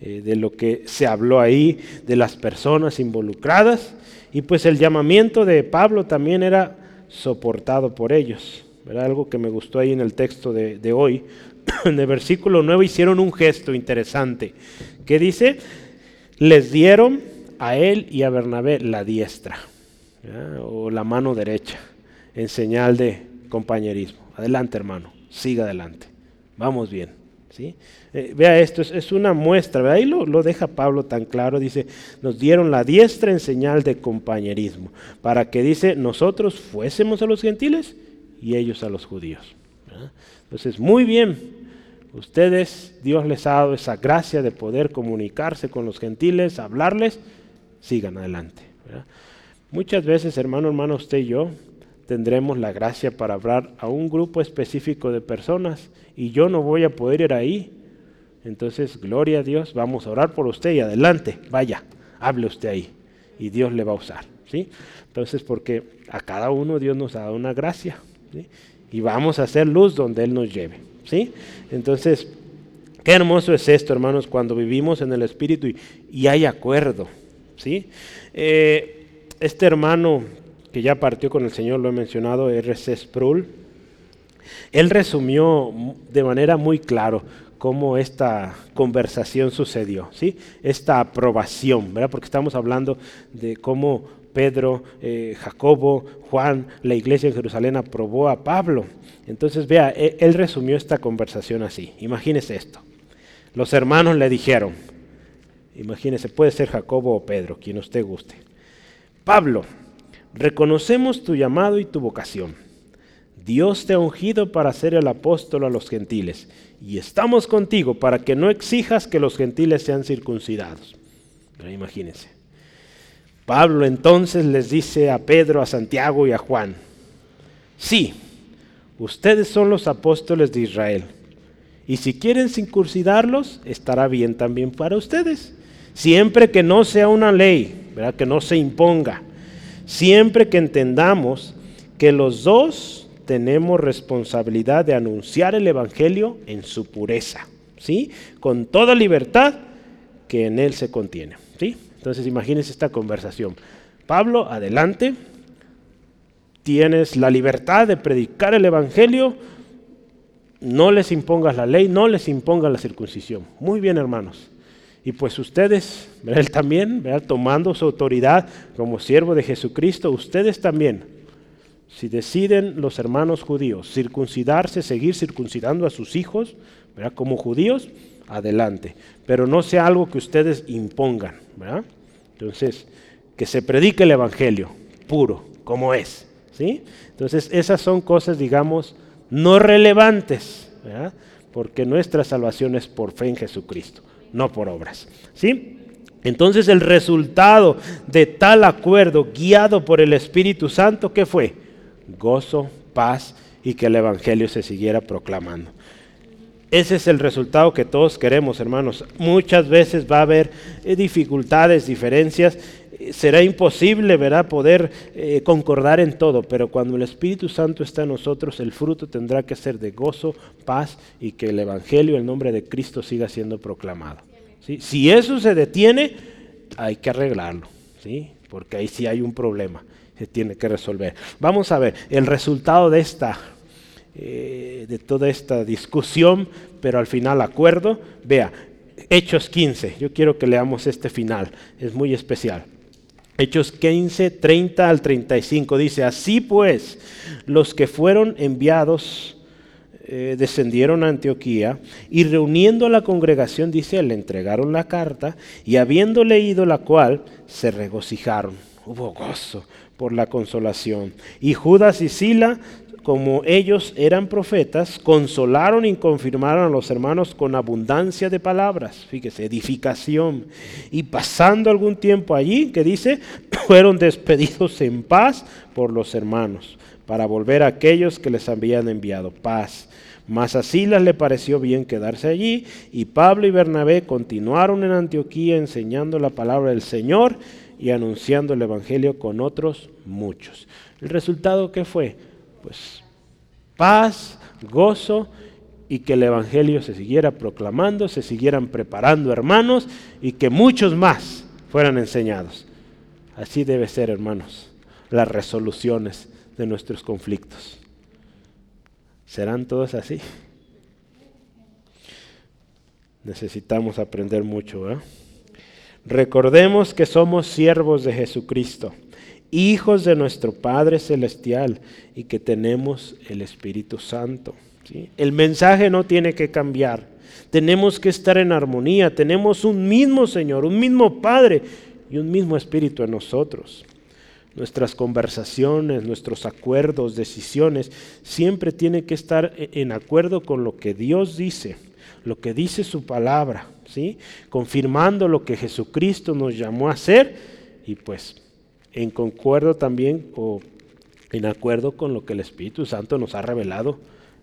eh, de lo que se habló ahí, de las personas involucradas, y pues el llamamiento de Pablo también era soportado por ellos. Era algo que me gustó ahí en el texto de, hoy. en el versículo 9 hicieron un gesto interesante, que dice, les dieron a él y a Bernabé la diestra, o la mano derecha en señal de compañerismo. Adelante, hermano, siga adelante. Vamos bien. ¿Sí? Eh, vea esto, es, una muestra, ahí lo, lo, deja Pablo tan claro, dice, nos dieron la diestra en señal de compañerismo, para que dice, nosotros fuésemos a los gentiles y ellos a los judíos. Entonces, muy bien, ustedes, Dios les ha dado esa gracia de poder comunicarse con los gentiles, hablarles, sigan adelante. Muchas veces, hermano, hermano, usted y yo, tendremos la gracia para hablar a un grupo específico de personas y yo no voy a poder ir ahí. Entonces, gloria a Dios, vamos a orar por usted y adelante, vaya, hable usted ahí y Dios le va a usar. ¿sí? Entonces, porque a cada uno Dios nos ha dado una gracia y vamos a hacer luz donde Él nos lleve. ¿sí? Entonces, qué hermoso es esto, hermanos, cuando vivimos en el Espíritu y, hay acuerdo. ¿sí? Eh, este hermano que ya partió con el Señor, lo he mencionado, R.C. Sproul, él resumió de manera muy claro cómo esta conversación sucedió, ¿sí? esta aprobación, ¿verdad? porque estamos hablando de cómo Pedro, eh, Jacobo, Juan, la iglesia en Jerusalén aprobó a Pablo. Entonces, vea, él, él resumió esta conversación así. Imagínese esto. Los hermanos le dijeron, imagínese, puede ser Jacobo o Pedro, quien usted guste. Pablo, reconocemos tu llamado y tu vocación. Dios te ha ungido para ser el apóstol a los gentiles y estamos contigo para que no exijas que los gentiles sean circuncidados. Imagínense. Pablo entonces les dice a Pedro, a Santiago y a Juan, sí, ustedes son los apóstoles de Israel. Y si quieren circuncidarlos, estará bien también para ustedes. Siempre que no sea una ley, ¿verdad? que no se imponga. Siempre que entendamos que los dos tenemos responsabilidad de anunciar el Evangelio en su pureza, ¿sí? Con toda libertad que en él se contiene, ¿sí? Entonces imagínense esta conversación. Pablo, adelante, tienes la libertad de predicar el Evangelio, no les impongas la ley, no les impongas la circuncisión. Muy bien, hermanos. Y pues ustedes, él también, tomando su autoridad como siervo de Jesucristo, ustedes también, si deciden los hermanos judíos circuncidarse, seguir circuncidando a sus hijos, como judíos, adelante. Pero no sea algo que ustedes impongan. Entonces, que se predique el Evangelio puro, como es. ¿sí? Entonces, esas son cosas, digamos, no relevantes, porque nuestra salvación es por fe en Jesucristo no por obras. ¿Sí? Entonces el resultado de tal acuerdo guiado por el Espíritu Santo, ¿qué fue? Gozo, paz y que el Evangelio se siguiera proclamando. Ese es el resultado que todos queremos, hermanos. Muchas veces va a haber eh, dificultades, diferencias, será imposible, ¿verdad?, poder eh, concordar en todo, pero cuando el Espíritu Santo está en nosotros, el fruto tendrá que ser de gozo, paz y que el Evangelio, el nombre de Cristo siga siendo proclamado. Si eso se detiene, hay que arreglarlo, ¿sí? porque ahí sí hay un problema, se tiene que resolver. Vamos a ver el resultado de esta, eh, de toda esta discusión, pero al final acuerdo. Vea, Hechos 15, yo quiero que leamos este final, es muy especial. Hechos 15, 30 al 35 dice, así pues, los que fueron enviados eh, descendieron a Antioquía y reuniendo a la congregación, dice, le entregaron la carta y habiendo leído la cual, se regocijaron. Hubo gozo por la consolación. Y Judas y Sila como ellos eran profetas, consolaron y confirmaron a los hermanos con abundancia de palabras, fíjese, edificación. Y pasando algún tiempo allí, que dice, fueron despedidos en paz por los hermanos, para volver a aquellos que les habían enviado paz. Mas a Silas le pareció bien quedarse allí, y Pablo y Bernabé continuaron en Antioquía enseñando la palabra del Señor y anunciando el Evangelio con otros muchos. ¿El resultado qué fue? Pues paz, gozo y que el Evangelio se siguiera proclamando, se siguieran preparando hermanos y que muchos más fueran enseñados. Así debe ser, hermanos, las resoluciones de nuestros conflictos. ¿Serán todos así? Necesitamos aprender mucho. ¿eh? Recordemos que somos siervos de Jesucristo hijos de nuestro Padre Celestial y que tenemos el Espíritu Santo. El mensaje no tiene que cambiar. Tenemos que estar en armonía. Tenemos un mismo Señor, un mismo Padre y un mismo Espíritu en nosotros. Nuestras conversaciones, nuestros acuerdos, decisiones, siempre tienen que estar e-, en acuerdo con lo que Dios dice, lo que dice su palabra, ¿sí? confirmando lo que Jesucristo nos llamó a hacer y pues en concuerdo también o en acuerdo con lo que el Espíritu Santo nos ha revelado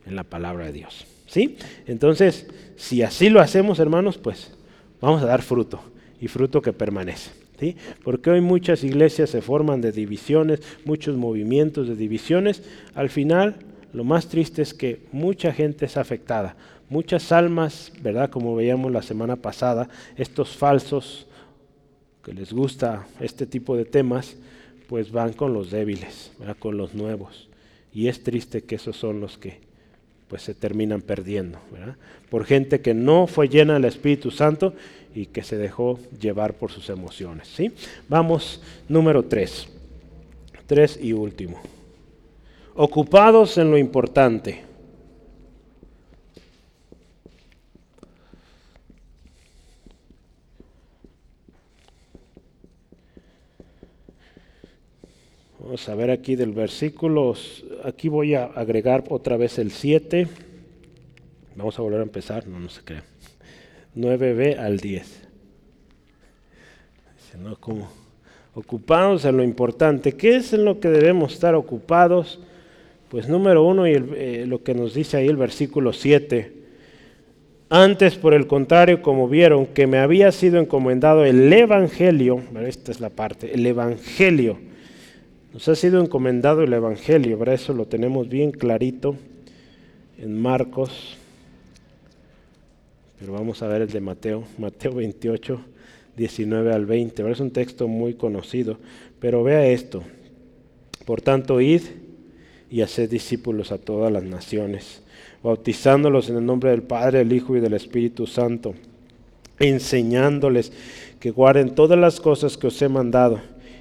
en la palabra de Dios. ¿Sí? Entonces, si así lo hacemos, hermanos, pues vamos a dar fruto y fruto que permanece. ¿Sí? Porque hoy muchas iglesias se forman de divisiones, muchos movimientos de divisiones. Al final, lo más triste es que mucha gente es afectada. Muchas almas, ¿verdad? Como veíamos la semana pasada, estos falsos que les gusta este tipo de temas, pues van con los débiles, con los nuevos. Y es triste que esos son los que pues se terminan perdiendo, por gente que no fue llena del Espíritu Santo y que se dejó llevar por sus emociones. ¿sí? Vamos, número tres. Tres y último. Ocupados en lo importante. Vamos a ver aquí del versículo, aquí voy a agregar otra vez el 7. Vamos a volver a empezar, no, no se crea. 9b al 10. ¿no? Como ocupados en lo importante. ¿Qué es en lo que debemos estar ocupados? Pues número uno, y eh, lo que nos dice ahí el versículo 7. Antes, por el contrario, como vieron, que me había sido encomendado el Evangelio, esta es la parte, el Evangelio. Nos ha sido encomendado el Evangelio, para eso lo tenemos bien clarito en Marcos. Pero vamos a ver el de Mateo, Mateo 28, 19 al 20. Es un texto muy conocido, pero vea esto. Por tanto, id y haced discípulos a todas las naciones, bautizándolos en el nombre del Padre, del Hijo y del Espíritu Santo, enseñándoles que guarden todas las cosas que os he mandado.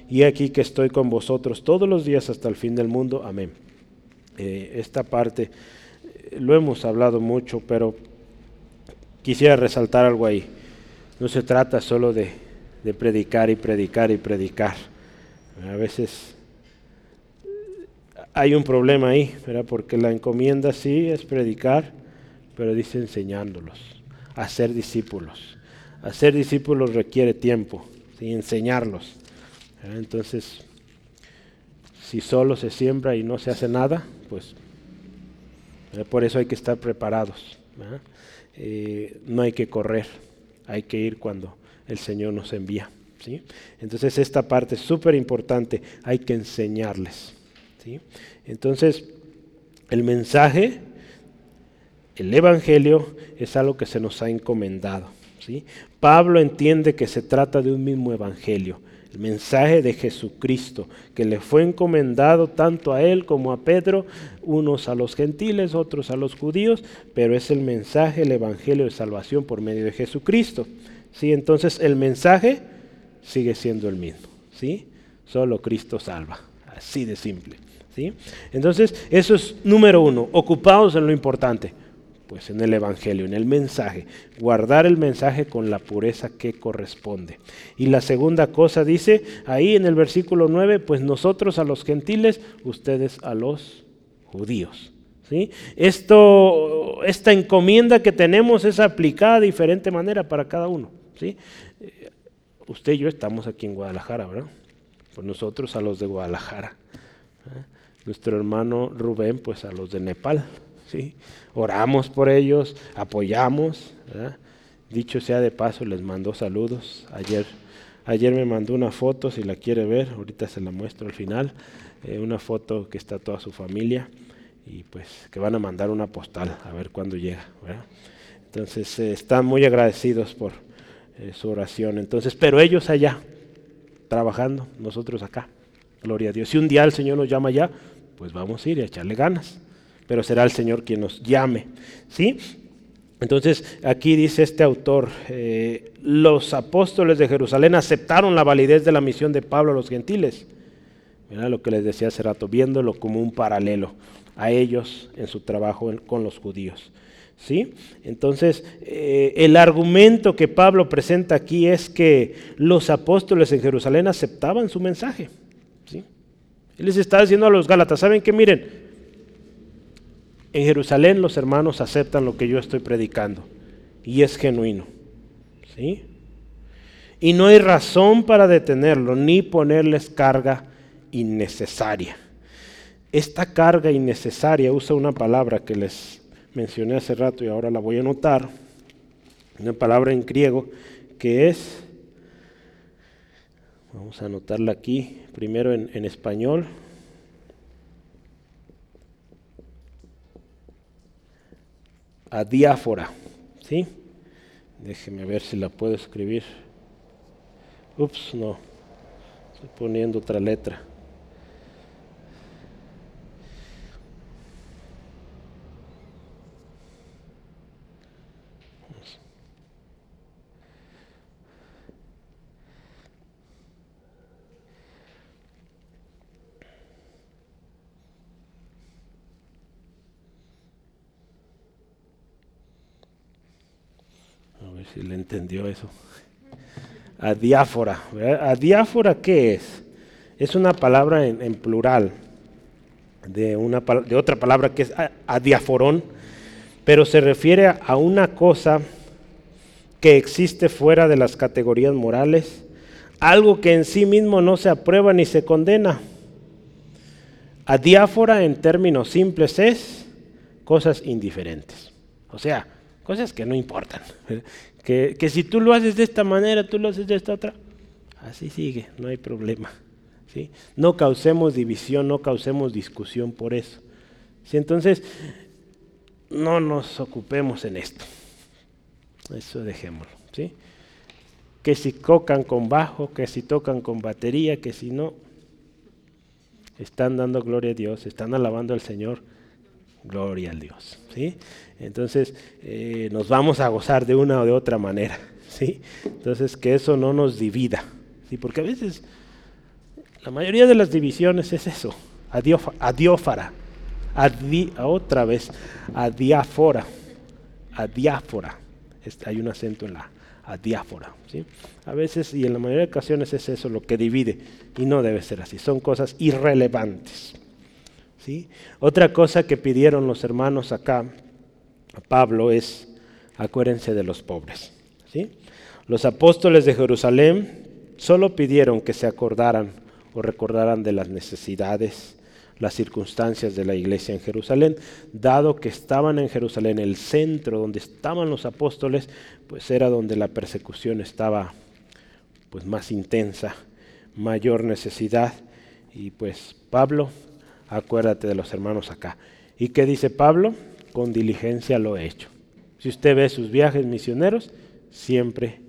Y aquí que estoy con vosotros todos los días hasta el fin del mundo. Amén. Eh, esta parte eh, lo hemos hablado mucho, pero quisiera resaltar algo ahí. No se trata solo de, predicar y predicar y predicar. A veces hay un problema ahí, ¿verdad? porque la encomienda sí es predicar, pero dice enseñándolos, hacer discípulos. Hacer discípulos requiere tiempo, ¿sí? enseñarlos. Entonces, si solo se siembra y no se hace nada, pues por eso hay que estar preparados. Eh, no hay que correr hay que ir cuando el Señor nos envía. ¿sí? Entonces esta parte es súper importante, hay que enseñarles. ¿sí? Entonces el mensaje, el Evangelio es algo que se nos ha encomendado. ¿sí? Pablo entiende que se trata de un mismo Evangelio el mensaje de Jesucristo, que le fue encomendado tanto a él como a Pedro, unos a los gentiles, otros a los judíos, pero es el mensaje, el evangelio de salvación por medio de Jesucristo. ¿sí? Entonces el mensaje sigue siendo el mismo, ¿sí? solo Cristo salva, así de simple. ¿sí? Entonces eso es número uno, ocupados en lo importante pues en el Evangelio, en el mensaje, guardar el mensaje con la pureza que corresponde. Y la segunda cosa dice ahí en el versículo 9, pues nosotros a los gentiles, ustedes a los judíos. ¿sí? Esto, esta encomienda que tenemos es aplicada de diferente manera para cada uno. ¿sí? Eh, usted y yo estamos aquí en Guadalajara, ¿verdad? Pues nosotros a los de Guadalajara. ¿eh? Nuestro hermano Rubén, pues a los de Nepal. ¿Sí? Oramos por ellos, apoyamos. Dicho sea de paso, les mandó saludos. Ayer, ayer me mandó una foto, si la quiere ver, ahorita se la muestro al final, eh, una foto que está toda su familia y pues que van a mandar una postal a ver cuándo llega. Entonces eh, están muy agradecidos por eh, su oración. Entonces, pero ellos allá, trabajando, nosotros acá. Gloria a Dios. Si un día el Señor nos llama allá, pues vamos a ir y a echarle ganas pero será el Señor quien nos llame. ¿sí? Entonces aquí dice este autor, eh, los apóstoles de Jerusalén aceptaron la validez de la misión de Pablo a los gentiles. Mira lo que les decía hace rato, viéndolo como un paralelo a ellos en su trabajo con los judíos. ¿Sí? Entonces, eh, el argumento que Pablo presenta aquí es que los apóstoles en Jerusalén aceptaban su mensaje. ¿sí? Él les está diciendo a los Gálatas, ¿saben qué? Miren, en Jerusalén los hermanos aceptan lo que yo estoy predicando y es genuino. ¿Sí? Y no hay razón para detenerlo ni ponerles carga innecesaria. Esta carga innecesaria usa una palabra que les mencioné hace rato y ahora la voy a anotar, una palabra en griego que es, vamos a anotarla aquí, primero en, en español, a diáfora. ¿Sí? Déjeme ver si la puedo escribir. Ups, no. Estoy poniendo otra letra. Le entendió eso. Adiáfora. ¿Adiáfora qué es? Es una palabra en, plural de, una, de otra palabra que es adiaforón, pero se refiere a una cosa que existe fuera de las categorías morales, algo que en sí mismo no se aprueba ni se condena. Adiáfora en términos simples es cosas indiferentes, o sea, cosas que no importan, que, si tú lo haces de esta manera, tú lo haces de esta otra, así sigue, no hay problema. ¿sí? No causemos división, no causemos discusión por eso. ¿sí? Entonces, no nos ocupemos en esto. Eso dejémoslo. ¿sí? Que si tocan con bajo, que si tocan con batería, que si no, están dando gloria a Dios, están alabando al Señor, gloria al Dios. ¿sí? Entonces, eh, nos vamos a gozar de una o de otra manera. ¿sí? Entonces, que eso no nos divida. ¿sí? Porque a veces, la mayoría de las divisiones es eso, adiófara, adi, otra vez, adiáfora, adiáfora hay un acento en la diáfora. ¿sí? A veces y en la mayoría de ocasiones es eso lo que divide y no debe ser así, son cosas irrelevantes. ¿Sí? Otra cosa que pidieron los hermanos acá a Pablo es acuérdense de los pobres. ¿sí? Los apóstoles de Jerusalén solo pidieron que se acordaran o recordaran de las necesidades las circunstancias de la iglesia en Jerusalén, dado que estaban en Jerusalén, el centro donde estaban los apóstoles, pues era donde la persecución estaba pues más intensa, mayor necesidad y pues Pablo, acuérdate de los hermanos acá. ¿Y qué dice Pablo? Con diligencia lo he hecho. Si usted ve sus viajes misioneros, siempre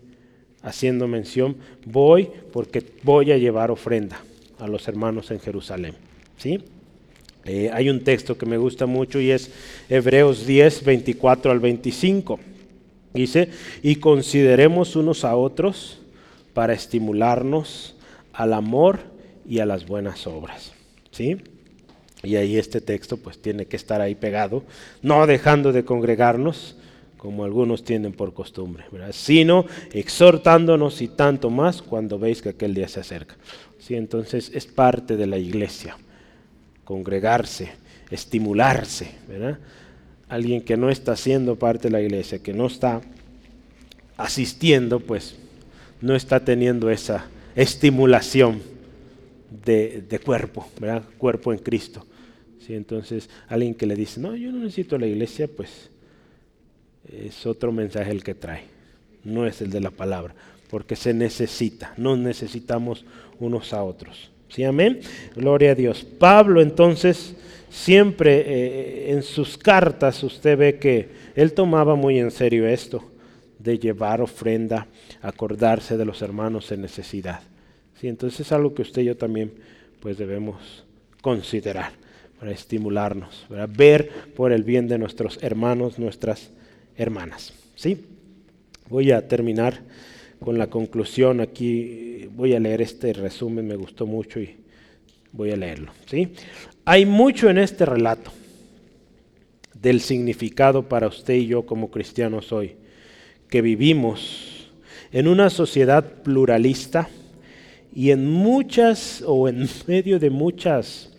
haciendo mención, voy porque voy a llevar ofrenda a los hermanos en Jerusalén. ¿Sí? Eh, hay un texto que me gusta mucho y es Hebreos 10, 24 al 25. Dice, y consideremos unos a otros para estimularnos al amor y a las buenas obras. ¿Sí? Y ahí este texto pues tiene que estar ahí pegado, no dejando de congregarnos, como algunos tienen por costumbre, sino exhortándonos y tanto más cuando veis que aquel día se acerca. ¿Sí? Entonces es parte de la iglesia congregarse, estimularse. Alguien que no está siendo parte de la iglesia, que no está asistiendo, pues no está teniendo esa estimulación de, cuerpo, ¿verdad? Cuerpo en Cristo. ¿Sí? Entonces, alguien que le dice, no, yo no necesito la iglesia, pues es otro mensaje el que trae, no es el de la palabra, porque se necesita, no necesitamos unos a otros. ¿Sí, amén? Gloria a Dios. Pablo entonces siempre eh, en sus cartas usted ve que él tomaba muy en serio esto de llevar ofrenda, acordarse de los hermanos en necesidad. ¿Sí? Entonces es algo que usted y yo también pues debemos considerar para estimularnos, para ver por el bien de nuestros hermanos, nuestras hermanas. ¿Sí? Voy a terminar con la conclusión aquí. Voy a leer este resumen, me gustó mucho y voy a leerlo. ¿sí? Hay mucho en este relato del significado para usted y yo como cristianos hoy, que vivimos en una sociedad pluralista y en muchas o en medio de muchas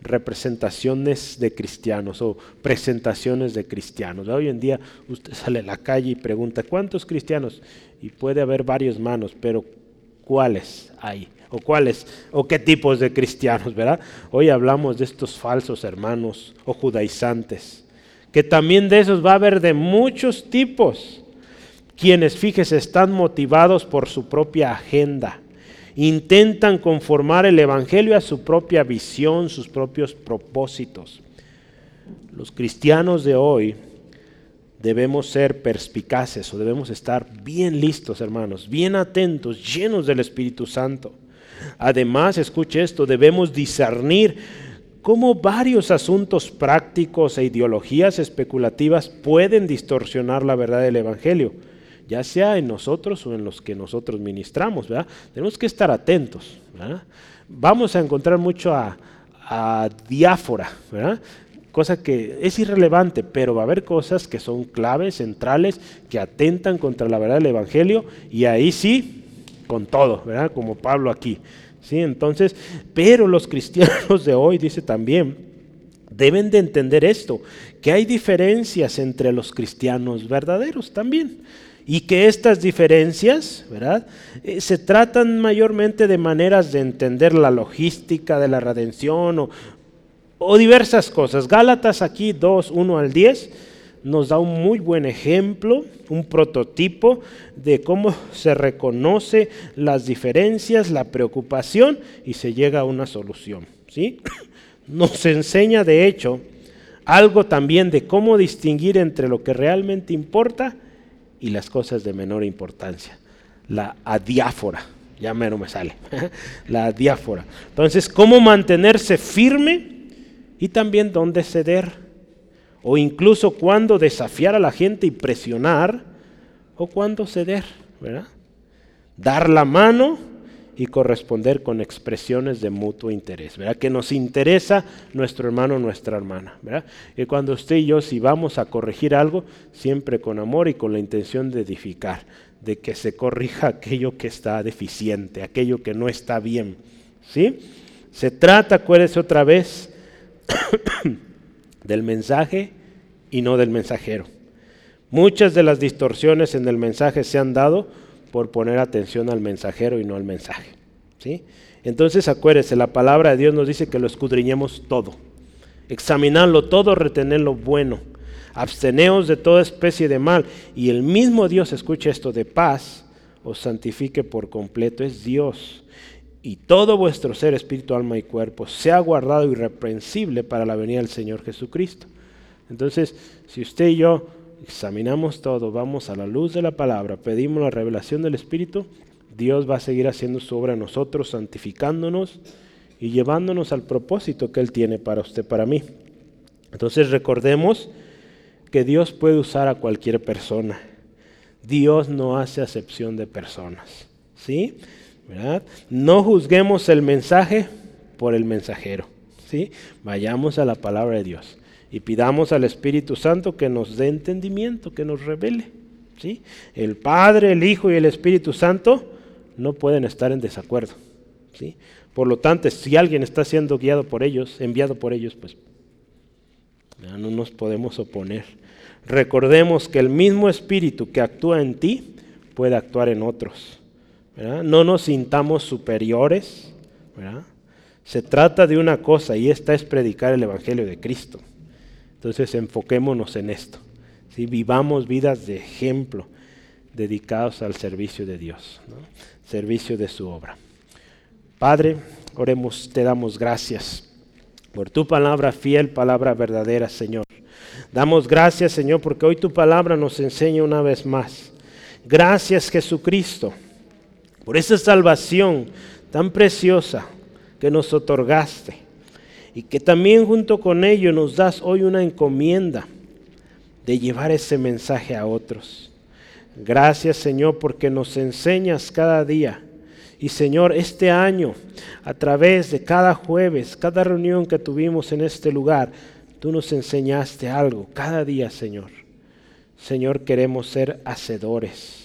representaciones de cristianos o presentaciones de cristianos. Hoy en día usted sale a la calle y pregunta, ¿cuántos cristianos? Y puede haber varios manos, pero ¿cuáles hay? ¿O cuáles? ¿O qué tipos de cristianos, verdad? Hoy hablamos de estos falsos hermanos o judaizantes, que también de esos va a haber de muchos tipos, quienes, fíjese, están motivados por su propia agenda intentan conformar el Evangelio a su propia visión, sus propios propósitos. Los cristianos de hoy debemos ser perspicaces o debemos estar bien listos, hermanos, bien atentos, llenos del Espíritu Santo. Además, escuche esto, debemos discernir cómo varios asuntos prácticos e ideologías especulativas pueden distorsionar la verdad del Evangelio ya sea en nosotros o en los que nosotros ministramos, ¿verdad? Tenemos que estar atentos, Vamos a encontrar mucho a, diáfora, cosa que es irrelevante, pero va a haber cosas que son claves, centrales, que atentan contra la verdad del Evangelio, y ahí sí, con todo, ¿verdad? Como Pablo aquí. ¿sí? Entonces, pero los cristianos de hoy, dice también, deben de entender esto, que hay diferencias entre los cristianos verdaderos también. Y que estas diferencias, ¿verdad? Eh, se tratan mayormente de maneras de entender la logística de la redención o, o diversas cosas. Gálatas aquí 2, 1 al 10 nos da un muy buen ejemplo, un prototipo de cómo se reconoce las diferencias, la preocupación y se llega a una solución. ¿sí? Nos enseña de hecho algo también de cómo distinguir entre lo que realmente importa y las cosas de menor importancia. La adiáfora, ya menos me sale, la adiáfora. Entonces, cómo mantenerse firme y también dónde ceder o incluso cuándo desafiar a la gente y presionar, o cuándo ceder. Dar la mano y corresponder con expresiones de mutuo interés, ¿verdad? Que nos interesa nuestro hermano nuestra hermana, ¿verdad? Y cuando usted y yo si vamos a corregir algo, siempre con amor y con la intención de edificar, de que se corrija aquello que está deficiente, aquello que no está bien, ¿sí? Se trata, acuérdese otra vez, del mensaje y no del mensajero. Muchas de las distorsiones en el mensaje se han dado por poner atención al mensajero y no al mensaje. ¿sí? Entonces acuérdese, la palabra de Dios nos dice que lo escudriñemos todo. Examinarlo todo, retener lo bueno. Absteneos de toda especie de mal. Y el mismo Dios, escuche esto, de paz, os santifique por completo. Es Dios y todo vuestro ser, espíritu, alma y cuerpo sea guardado irreprensible para la venida del Señor Jesucristo. Entonces, si usted y yo examinamos todo, vamos a la luz de la palabra, pedimos la revelación del Espíritu, Dios va a seguir haciendo su obra en nosotros, santificándonos y llevándonos al propósito que Él tiene para usted, para mí. Entonces recordemos que Dios puede usar a cualquier persona. Dios no hace acepción de personas. ¿Sí? No juzguemos el mensaje por el mensajero. ¿sí? Vayamos a la palabra de Dios y pidamos al Espíritu Santo que nos dé entendimiento, que nos revele. ¿sí? El Padre, el Hijo y el Espíritu Santo no pueden estar en desacuerdo. ¿sí? Por lo tanto, si alguien está siendo guiado por ellos, enviado por ellos, pues no nos podemos oponer. Recordemos que el mismo Espíritu que actúa en ti puede actuar en otros. No nos sintamos superiores. Se trata de una cosa y esta es predicar el Evangelio de Cristo. Entonces enfoquémonos en esto. Vivamos vidas de ejemplo dedicados al servicio de Dios, servicio de su obra. Padre, oremos, te damos gracias por tu palabra fiel, palabra verdadera, Señor. Damos gracias, Señor, porque hoy tu palabra nos enseña una vez más. Gracias, Jesucristo por esa salvación tan preciosa que nos otorgaste y que también junto con ello nos das hoy una encomienda de llevar ese mensaje a otros. Gracias Señor porque nos enseñas cada día. Y Señor, este año, a través de cada jueves, cada reunión que tuvimos en este lugar, tú nos enseñaste algo cada día, Señor. Señor, queremos ser hacedores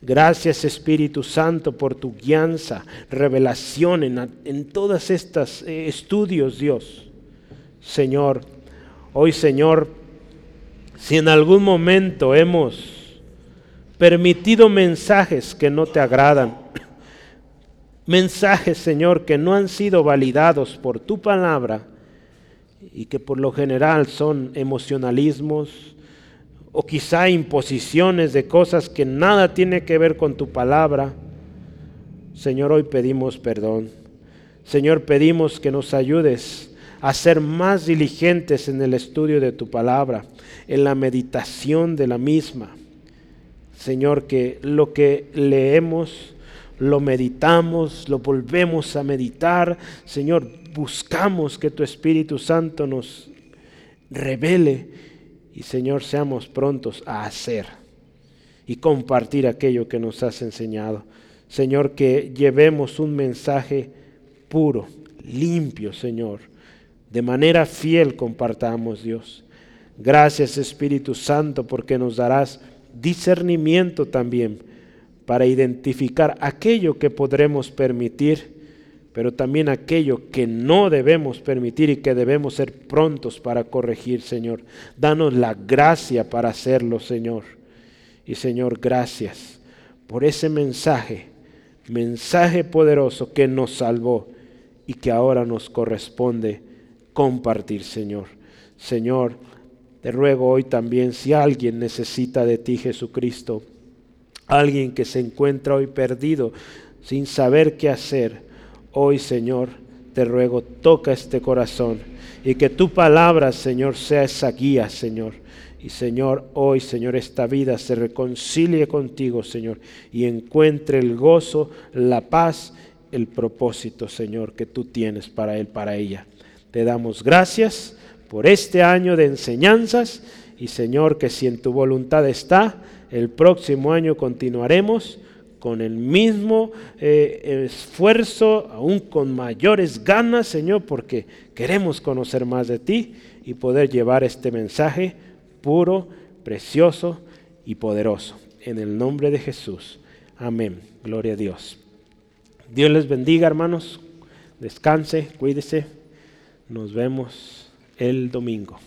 Gracias Espíritu Santo por tu guianza, revelación en, en todos estos eh, estudios, Dios. Señor, hoy Señor, si en algún momento hemos permitido mensajes que no te agradan, mensajes, Señor, que no han sido validados por tu palabra y que por lo general son emocionalismos, o quizá imposiciones de cosas que nada tiene que ver con tu palabra. Señor, hoy pedimos perdón. Señor, pedimos que nos ayudes a ser más diligentes en el estudio de tu palabra, en la meditación de la misma. Señor, que lo que leemos, lo meditamos, lo volvemos a meditar. Señor, buscamos que tu Espíritu Santo nos revele y Señor, seamos prontos a hacer y compartir aquello que nos has enseñado. Señor, que llevemos un mensaje puro, limpio, Señor, de manera fiel compartamos, Dios. Gracias Espíritu Santo porque nos darás discernimiento también para identificar aquello que podremos permitir, pero también aquello que no debemos permitir y que debemos ser prontos para corregir, Señor. Danos la gracia para hacerlo, Señor. Y Señor, gracias por ese mensaje, mensaje poderoso que nos salvó y que ahora nos corresponde compartir, Señor. Señor, te ruego hoy también si alguien necesita de ti, Jesucristo, alguien que se encuentra hoy perdido, sin saber qué hacer, hoy, Señor, te ruego, toca este corazón y que tu palabra, Señor, sea esa guía, Señor. Y Señor, hoy, Señor, esta vida se reconcilie contigo, Señor, y encuentre el gozo, la paz, el propósito, Señor, que tú tienes para él, para ella. Te damos gracias por este año de enseñanzas y Señor, que si en tu voluntad está, el próximo año continuaremos con el mismo eh, esfuerzo, aún con mayores ganas, Señor, porque queremos conocer más de ti y poder llevar este mensaje puro, precioso y poderoso. En el nombre de Jesús. Amén. Gloria a Dios. Dios les bendiga, hermanos. Descanse, cuídese. Nos vemos el domingo.